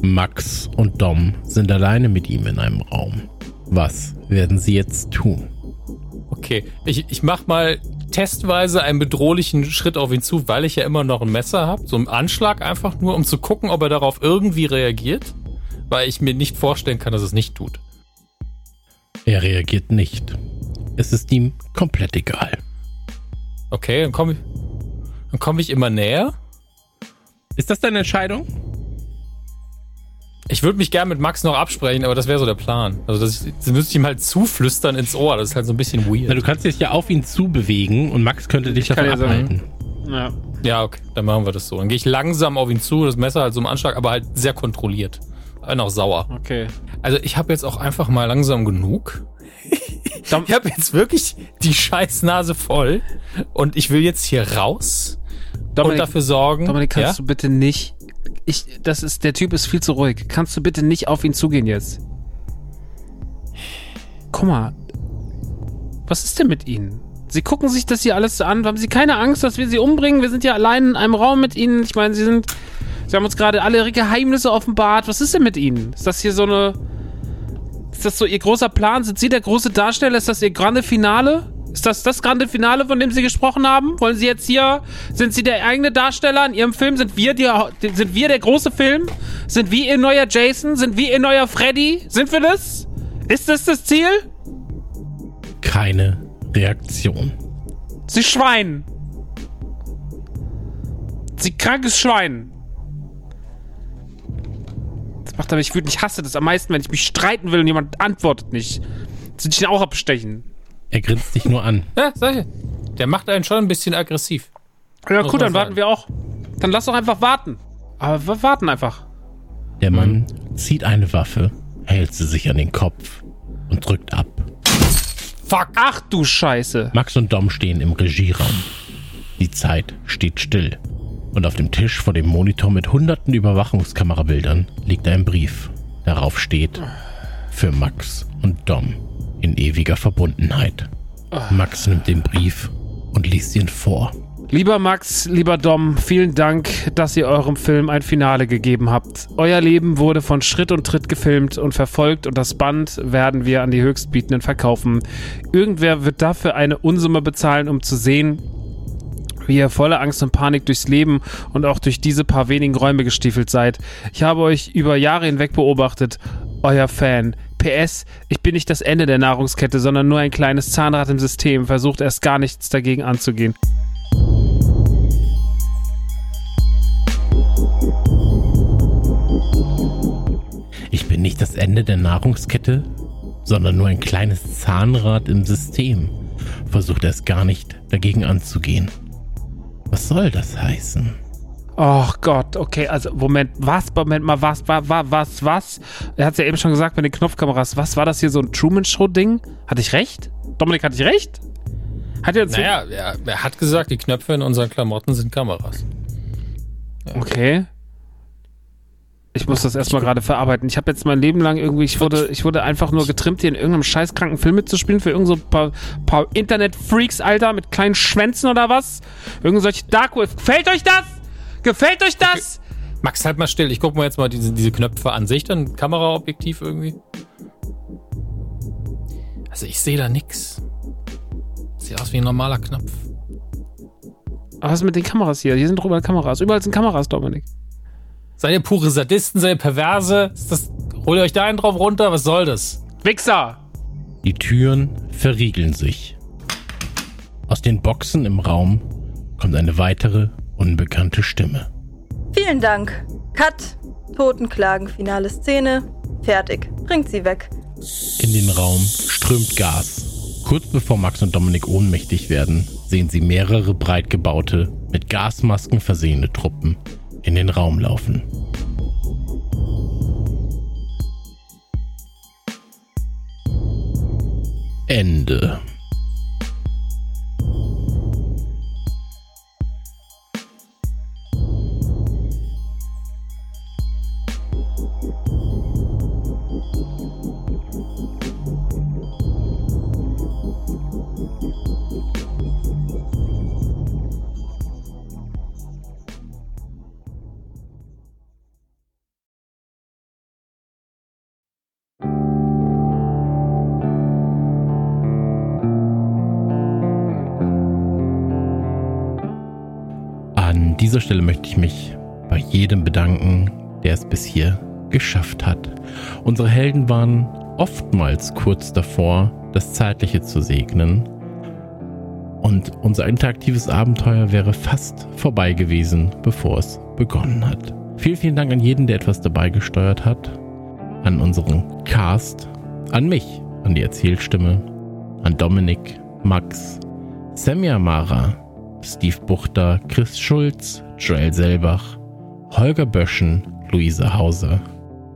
Speaker 2: Max und Dom sind alleine mit ihm in einem Raum. Was werden sie jetzt tun?
Speaker 1: Okay, ich, ich mach mal testweise einen bedrohlichen Schritt auf ihn zu, weil ich ja immer noch ein Messer habe. So einen Anschlag einfach nur, um zu gucken, ob er darauf irgendwie reagiert. Weil ich mir nicht vorstellen kann, dass es nicht tut.
Speaker 2: Er reagiert nicht. Es ist ihm komplett egal.
Speaker 1: Okay, dann komme ich, dann komme ich immer näher.
Speaker 2: Ist das deine Entscheidung?
Speaker 1: Ich würde mich gern mit Max noch absprechen, aber das wäre so der Plan. Also das, das müsste ich ihm halt zuflüstern ins Ohr. Das ist halt so ein bisschen weird.
Speaker 2: Na, du kannst dich ja auf ihn zubewegen und Max könnte dich davon
Speaker 7: kann ja
Speaker 2: abhalten.
Speaker 7: Ja.
Speaker 1: Ja, okay, dann machen wir das so. Dann gehe ich langsam auf ihn zu, das Messer halt so im Anschlag, aber halt sehr kontrolliert. Bin auch sauer.
Speaker 7: Okay.
Speaker 1: Also ich habe jetzt auch einfach mal langsam genug. ich habe jetzt wirklich die Scheißnase voll und ich will jetzt hier raus und dafür sorgen.
Speaker 7: Dominik, kannst
Speaker 1: ja?
Speaker 7: du bitte nicht. Ich, das ist, der Typ ist viel zu ruhig. Kannst du bitte nicht auf ihn zugehen jetzt? Guck mal. Was ist denn mit ihnen? Sie gucken sich das hier alles an. Haben Sie keine Angst, dass wir sie umbringen? Wir sind ja allein in einem Raum mit ihnen. Ich meine, sie sind. Sie haben uns gerade alle ihre Geheimnisse offenbart. Was ist denn mit ihnen? Ist das hier so eine. Ist das so Ihr großer Plan? Sind Sie der große Darsteller? Ist das Ihr grande Finale? Ist das das grande Finale, von dem Sie gesprochen haben? Wollen Sie jetzt hier, sind Sie der eigene Darsteller in Ihrem Film? Sind wir, die, sind wir der große Film? Sind wir Ihr neuer Jason? Sind wir Ihr neuer Freddy? Sind wir das? Ist das das Ziel?
Speaker 2: Keine Reaktion.
Speaker 7: Sie Schwein. Sie krankes Schwein. Das macht aber ich wütend. Ich hasse das am meisten, wenn ich mich streiten will und jemand antwortet nicht. Jetzt will ich ihn auch abstechen.
Speaker 2: Er grinst dich nur an.
Speaker 1: Ja, sag ich. Der macht einen schon ein bisschen aggressiv.
Speaker 7: Ja,
Speaker 1: Muss
Speaker 7: gut, dann warten wir auch. Dann lass doch einfach warten. Aber wir warten einfach.
Speaker 2: Der Mann zieht eine Waffe, hält sie sich an den Kopf und drückt ab.
Speaker 7: Fuck. Ach du Scheiße.
Speaker 2: Max und Dom stehen im Regieraum. Die Zeit steht still. Und auf dem Tisch vor dem Monitor mit hunderten Überwachungskamerabildern liegt ein Brief. Darauf steht für Max und Dom in ewiger Verbundenheit. Max nimmt den Brief und liest ihn vor.
Speaker 7: Lieber Max, lieber Dom, vielen Dank, dass ihr eurem Film ein Finale gegeben habt. Euer Leben wurde von Schritt und Tritt gefilmt und verfolgt und das Band werden wir an die Höchstbietenden verkaufen. Irgendwer wird dafür eine Unsumme bezahlen, um zu sehen, wie ihr voller Angst und Panik durchs Leben und auch durch diese paar wenigen Räume gestiefelt seid. Ich habe euch über Jahre hinweg beobachtet. Euer Fan. PS, ich bin nicht das Ende der Nahrungskette, sondern nur ein kleines Zahnrad im System. Versucht erst gar nichts dagegen anzugehen.
Speaker 2: Ich bin nicht das Ende der Nahrungskette, sondern nur ein kleines Zahnrad im System. Versucht erst gar nicht dagegen anzugehen. Was soll das heißen?
Speaker 7: Oh Gott, okay, also Moment, was, Moment mal, was, was, was, was, was? Er hat es ja eben schon gesagt mit den Knopfkameras. Was war das hier, so ein Truman-Show-Ding? Hatte ich recht? Dominik, hatte ich recht? Hat er
Speaker 1: naja, er, er hat gesagt, die Knöpfe in unseren Klamotten sind Kameras.
Speaker 7: Ja. Okay. Ich muss das erstmal gerade verarbeiten. Ich habe jetzt mein Leben lang irgendwie, ich wurde, ich wurde einfach nur getrimmt, hier in irgendeinem scheißkranken Film mitzuspielen für irgendein so paar, paar Internet-Freaks, Alter, mit kleinen Schwänzen oder was? Irgend solche Dark Web. Gefällt euch das? Gefällt euch das?
Speaker 1: Okay. Max, halt mal still. Ich guck mal jetzt mal diese, diese Knöpfe an sich, dann Kameraobjektiv irgendwie. Also ich sehe da nix. Sieht aus wie ein normaler Knopf.
Speaker 7: Aber was ist mit den Kameras hier? Hier sind überall Kameras. Überall sind Kameras, Dominik.
Speaker 1: Seid ihr pure Sadisten, seid ihr Perverse? Ist das, holt ihr euch da einen drauf runter? Was soll das?
Speaker 7: Wichser!
Speaker 2: Die Türen verriegeln sich. Aus den Boxen im Raum kommt eine weitere, unbekannte Stimme.
Speaker 13: Vielen Dank. Cut. Totenklagen, finale Szene. Fertig. Bringt sie weg.
Speaker 2: In den Raum strömt Gas. Kurz bevor Max und Dominik ohnmächtig werden, sehen sie mehrere breit gebaute, mit Gasmasken versehene Truppen in den Raum laufen. Ende. Dieser Stelle möchte ich mich bei jedem bedanken, der es bis hier geschafft hat. Unsere Helden waren oftmals kurz davor, das Zeitliche zu segnen. Und unser interaktives Abenteuer wäre fast vorbei gewesen, bevor es begonnen hat. Vielen, vielen Dank an jeden, der etwas dabei gesteuert hat. An unseren Cast, an mich, an die Erzählstimme, an Dominik, Max, Semya Mara, Steve Buchter, Chris Schulz, Joel Selbach, Holger Böschen, Luise Hauser,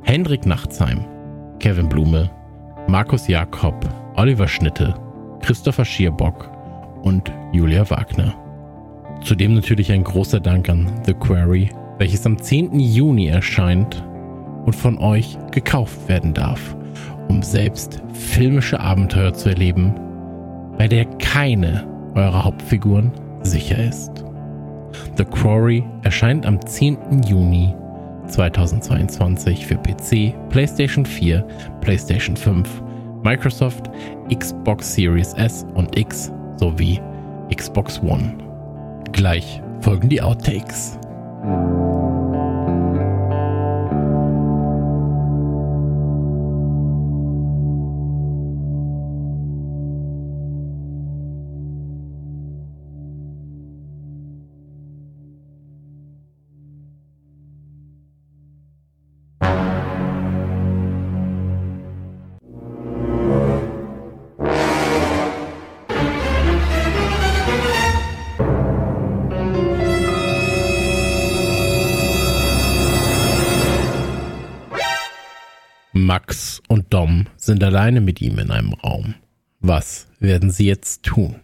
Speaker 2: Hendrik Nachtsheim, Kevin Blume, Markus Jakob, Oliver Schnitte, Christopher Schierbock und Julia Wagner. Zudem natürlich ein großer Dank an The Quarry, welches am 10. Juni erscheint und von euch gekauft werden darf, um selbst filmische Abenteuer zu erleben, bei der keine eurer Hauptfiguren sicher ist. The Quarry erscheint am 10. Juni 2022 für PC, PlayStation 4, PlayStation 5, Microsoft, Xbox Series S und X sowie Xbox One. Gleich folgen die Outtakes. Sind alleine mit ihm in einem Raum. Was werden sie jetzt tun?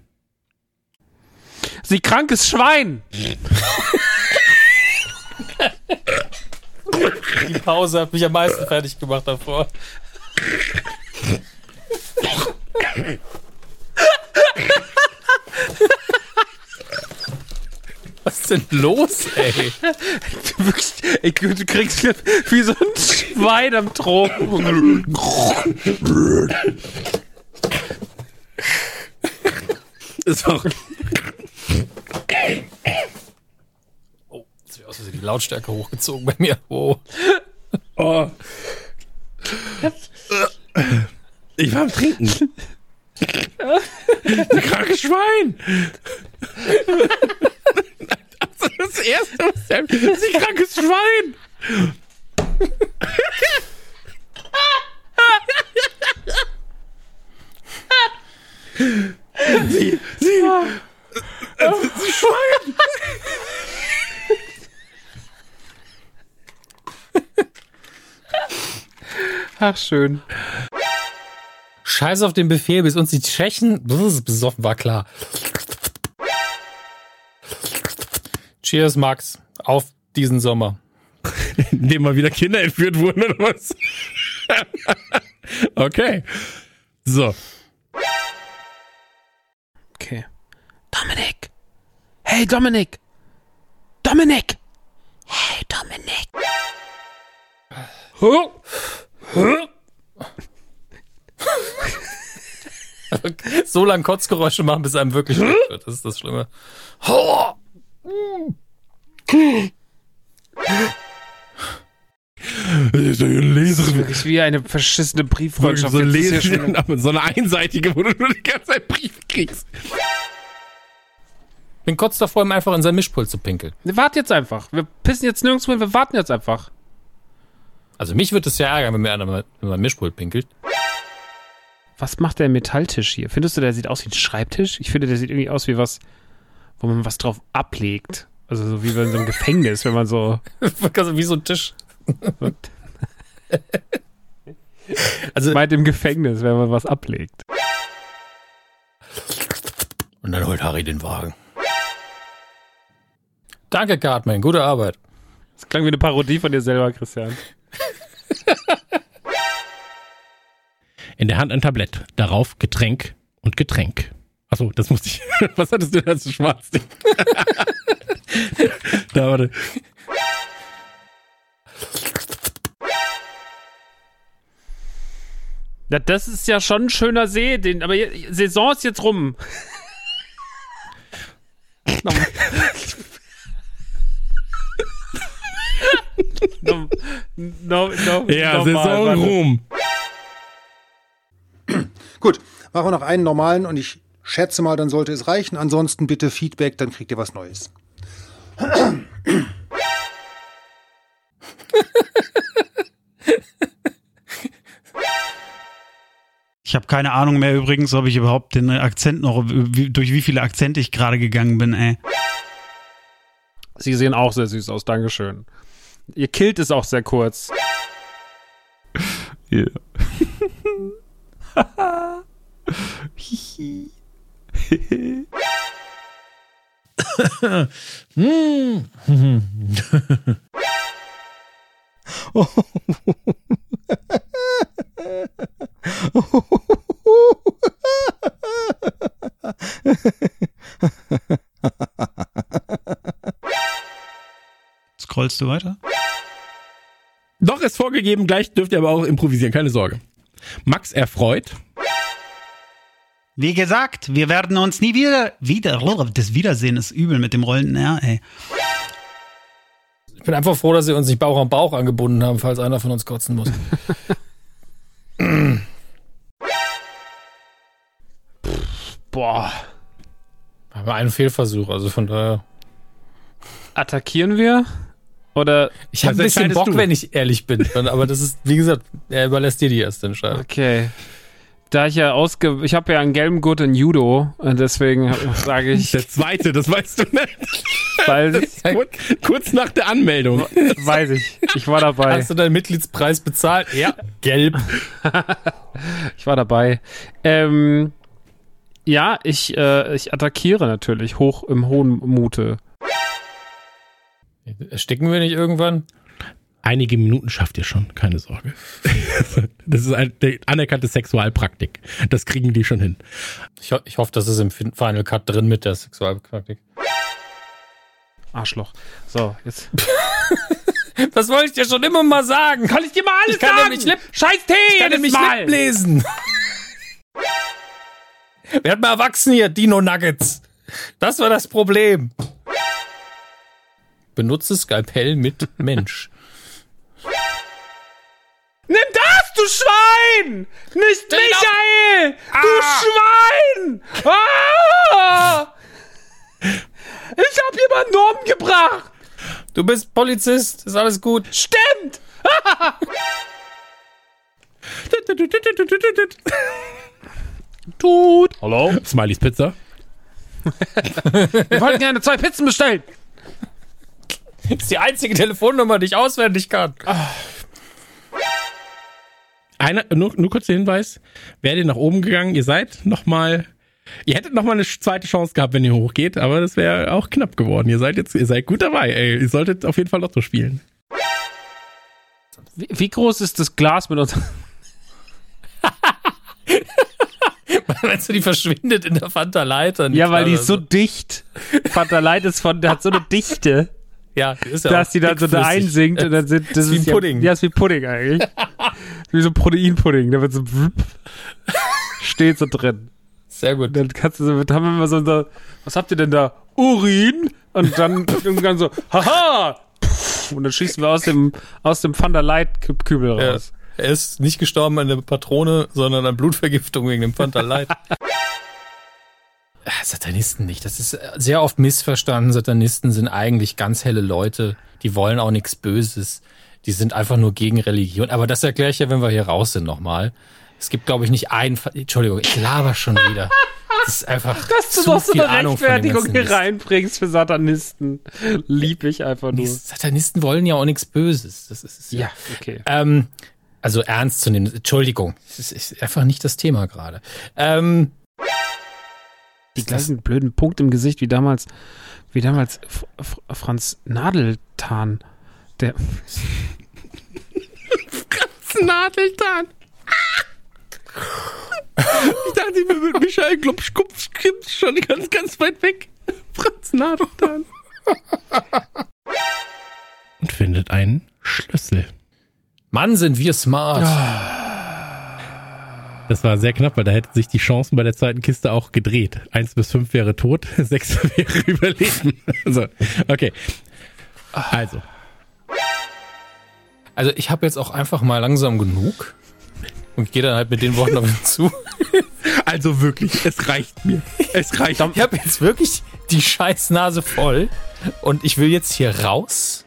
Speaker 7: Sie krankes Schwein!
Speaker 1: Die Pause hat mich am meisten fertig gemacht davor. Was ist denn los, ey?
Speaker 7: Du, wirklich, ey, du kriegst wie so ein Schwein am Tropen.
Speaker 1: Ist auch. Oh, jetzt wird aus die Lautstärke hochgezogen bei mir. Oh.
Speaker 2: Oh. Ich war am Trinken. Ein krankes Schwein. Das erste, was der, das ist ein krankes Schwein. Sie, sie, ist ein Schwein.
Speaker 7: Ach, schön.
Speaker 1: Scheiß auf den Befehl, bis uns die Tschechen besoffen war klar. Cheers, Max. Auf diesen Sommer.
Speaker 2: Indem mal wieder Kinder entführt wurden oder was? okay. So.
Speaker 7: Okay. Dominik. Hey, Dominik. Dominik. Hey, Dominik.
Speaker 1: Huh? Huh? so lang Kotzgeräusche machen, bis einem wirklich wird. Das ist das Schlimme. Huh?
Speaker 2: Das ist.
Speaker 7: Wirklich wie eine verschissene Brieffreundschaft.
Speaker 2: So,
Speaker 7: ja
Speaker 2: Lesen, aber so eine einseitige, wo du nur die ganze Zeit Brief kriegst.
Speaker 1: Bin kurz davor, ihm einfach in sein Mischpult zu pinkeln.
Speaker 7: Wir warten jetzt einfach. Wir pissen jetzt nirgendwo hin, wir warten jetzt einfach.
Speaker 1: Also mich würde es ja ärgern, wenn mir einer mal in mein Mischpult pinkelt.
Speaker 7: Was macht der Metalltisch hier? Findest du, der sieht aus wie ein Schreibtisch? Ich finde, der sieht irgendwie aus wie was, wo man was drauf ablegt. Also so wie in so einem Gefängnis, wenn man so.
Speaker 1: also wie so ein Tisch.
Speaker 7: Also meint im Gefängnis, wenn man was ablegt.
Speaker 1: Und dann holt Harry den Wagen. Danke, Cartman. Gute Arbeit.
Speaker 7: Das klang wie eine Parodie von dir selber, Christian.
Speaker 2: In der Hand ein Tablett. Darauf Getränk und Getränk. Achso, das musste ich. Was hattest du da so schwarz? Ding? da, warte.
Speaker 7: Ja, das ist ja schon ein schöner See, den, aber je- Saison ist jetzt rum. Nochmal. no, no, no,
Speaker 2: Ja,
Speaker 7: nochmal,
Speaker 2: Saison
Speaker 7: warte.
Speaker 2: rum.
Speaker 4: Gut, machen wir noch einen normalen und ich schätze mal, dann sollte es reichen. Ansonsten bitte Feedback, dann kriegt ihr was Neues.
Speaker 9: Ich habe keine Ahnung mehr übrigens, ob ich überhaupt den Akzent noch, durch wie viele Akzente ich gerade gegangen bin, ey.
Speaker 7: Sie sehen auch sehr süß aus, Dankeschön. Ihr Kilt ist auch sehr kurz.
Speaker 9: Scrollst du weiter?
Speaker 2: Doch, ist vorgegeben. Gleich dürft ihr aber auch improvisieren. Keine Sorge. Max erfreut.
Speaker 9: Wie gesagt, wir werden uns nie wieder, wieder, das Wiedersehen ist übel mit dem rollenden R, ey.
Speaker 1: Ich bin einfach froh, dass sie uns nicht Bauch an Bauch angebunden haben, falls einer von uns kotzen muss.
Speaker 7: Boah.
Speaker 1: Haben wir einen Fehlversuch, also von daher.
Speaker 7: Attackieren wir? Oder.
Speaker 1: Ich habe ein bisschen Bock, wenn ich ehrlich bin. Aber das ist, wie gesagt, er überlässt dir die erste Entscheidung.
Speaker 7: Okay. Da ich ja ausge. Ich habe ja einen gelben Gurt in Judo, und deswegen sage ich.
Speaker 2: Der zweite, das weißt du nicht.
Speaker 7: Weil
Speaker 2: kurz, kurz nach der Anmeldung.
Speaker 7: Weiß ich. Ich war dabei.
Speaker 1: Hast du deinen Mitgliedspreis bezahlt? Ja, gelb.
Speaker 7: Ich war dabei. Ähm, ja, ich, äh, ich attackiere natürlich hoch im hohen Mute.
Speaker 1: Ersticken wir nicht irgendwann?
Speaker 2: Einige Minuten schafft ihr schon, keine Sorge. Das ist eine anerkannte Sexualpraktik. Das kriegen die schon hin.
Speaker 1: Ich, ho ich hoffe, das ist im Fin- Final Cut drin mit der Sexualpraktik.
Speaker 7: Arschloch. So, jetzt.
Speaker 1: Das wollte ich dir schon immer mal sagen.
Speaker 7: Kann ich dir mal alles
Speaker 1: Ich kann
Speaker 7: sagen?
Speaker 1: nämlich Lip-
Speaker 7: Scheiß Tee
Speaker 1: Ich kann nämlich
Speaker 7: Mal.
Speaker 1: Wir hatten mal erwachsen hier, Dino Nuggets. Das war das Problem. Benutze Skalpell mit Mensch.
Speaker 7: Du Schwein! Nicht Michael! Du Schwein! Ah! Ich hab jemanden umgebracht!
Speaker 1: Du bist Polizist, ist alles gut.
Speaker 7: Stimmt! Tut.
Speaker 2: Hallo? Smileys Pizza.
Speaker 7: Wir wollten gerne zwei Pizzen bestellen.
Speaker 1: Das ist die einzige Telefonnummer, die ich auswendig kann.
Speaker 2: Einer, nur, nur kurz der Hinweis. Wärt ihr nach oben gegangen, ihr seid nochmal, ihr hättet nochmal eine zweite Chance gehabt, wenn ihr hochgeht, aber das wäre auch knapp geworden. Ihr seid jetzt, ihr seid gut dabei, ey. Ihr solltet auf jeden Fall Lotto spielen.
Speaker 7: Wie, wie groß ist das Glas mit uns?
Speaker 1: Meinst du, die verschwindet in der Fanta Leiter?
Speaker 7: Ja, weil die ist so dicht. Fanta Light ist von, der hat so eine Dichte,
Speaker 1: Ja, ist ja
Speaker 7: dass die dann so da einsinkt und dann sind, das
Speaker 1: ist wie ein
Speaker 7: ja-
Speaker 1: Pudding.
Speaker 7: Ja, ist wie Pudding eigentlich. wie so Proteinpudding, da wird so steht so drin.
Speaker 1: Sehr gut.
Speaker 7: Dann kannst du so, haben wir immer so unser, was habt ihr denn da? Urin und dann irgendwann so, haha! Und dann schießen wir aus dem aus dem Fanta Light Kü- Kübel
Speaker 1: Ja,
Speaker 7: raus.
Speaker 1: er ist nicht gestorben an der Patrone, sondern an Blutvergiftung wegen dem Fanta Light. Ah, Satanisten nicht. Das ist äh, sehr oft missverstanden. Satanisten sind eigentlich ganz helle Leute. Die wollen auch nichts Böses. Die sind einfach nur gegen Religion. Aber das erkläre ich ja, wenn wir hier raus sind nochmal. Es gibt, glaube ich, nicht einen. Fa- Entschuldigung, ich laber schon wieder. Das ist einfach
Speaker 7: Dass du noch so eine
Speaker 1: Ahnung
Speaker 7: Rechtfertigung hier
Speaker 1: Mist.
Speaker 7: reinbringst für Satanisten. Lieb ich einfach nur.
Speaker 1: Satanisten wollen ja auch nichts Böses. Das ist es ja.
Speaker 7: Ja, okay.
Speaker 1: Ähm, also ernst zu nehmen. Entschuldigung, das ist einfach nicht das Thema gerade. Ähm,
Speaker 7: Die gleichen blöden Punkt im Gesicht wie damals, wie damals F F Franz Nadeltan. Der.
Speaker 2: Franz Nadeltan. Ich dachte, ich bin mit Michael Glubschkupf schon ganz, ganz weit weg. Franz Nadeltan. Und findet einen Schlüssel.
Speaker 1: Mann, sind wir smart.
Speaker 2: Das war sehr knapp, weil da hätten sich die Chancen bei der zweiten Kiste auch gedreht. Eins bis fünf wäre tot, sechs wäre überleben. So, okay. Also,
Speaker 1: Also ich habe jetzt auch einfach mal langsam genug und gehe dann halt mit den Worten auf ihn zu.
Speaker 2: also wirklich, es reicht mir. Es reicht.
Speaker 1: Ich habe jetzt wirklich die Scheißnase voll und ich will jetzt hier raus.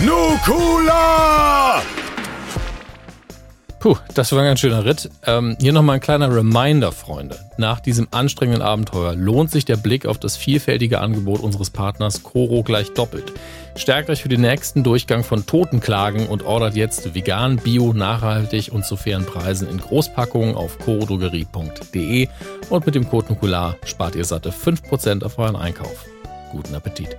Speaker 14: Nukula!
Speaker 1: Puh, das war ein ganz schöner Ritt. Ähm, hier nochmal ein kleiner Reminder, Freunde. Nach diesem anstrengenden Abenteuer lohnt sich der Blick auf das vielfältige Angebot unseres Partners Coro gleich doppelt. Stärkt euch für den nächsten Durchgang von Totenklagen und ordert jetzt vegan, bio, nachhaltig und zu fairen Preisen in Großpackungen auf corodrogerie.de und mit dem Code Nukular spart ihr satte 5% auf euren Einkauf. Guten Appetit.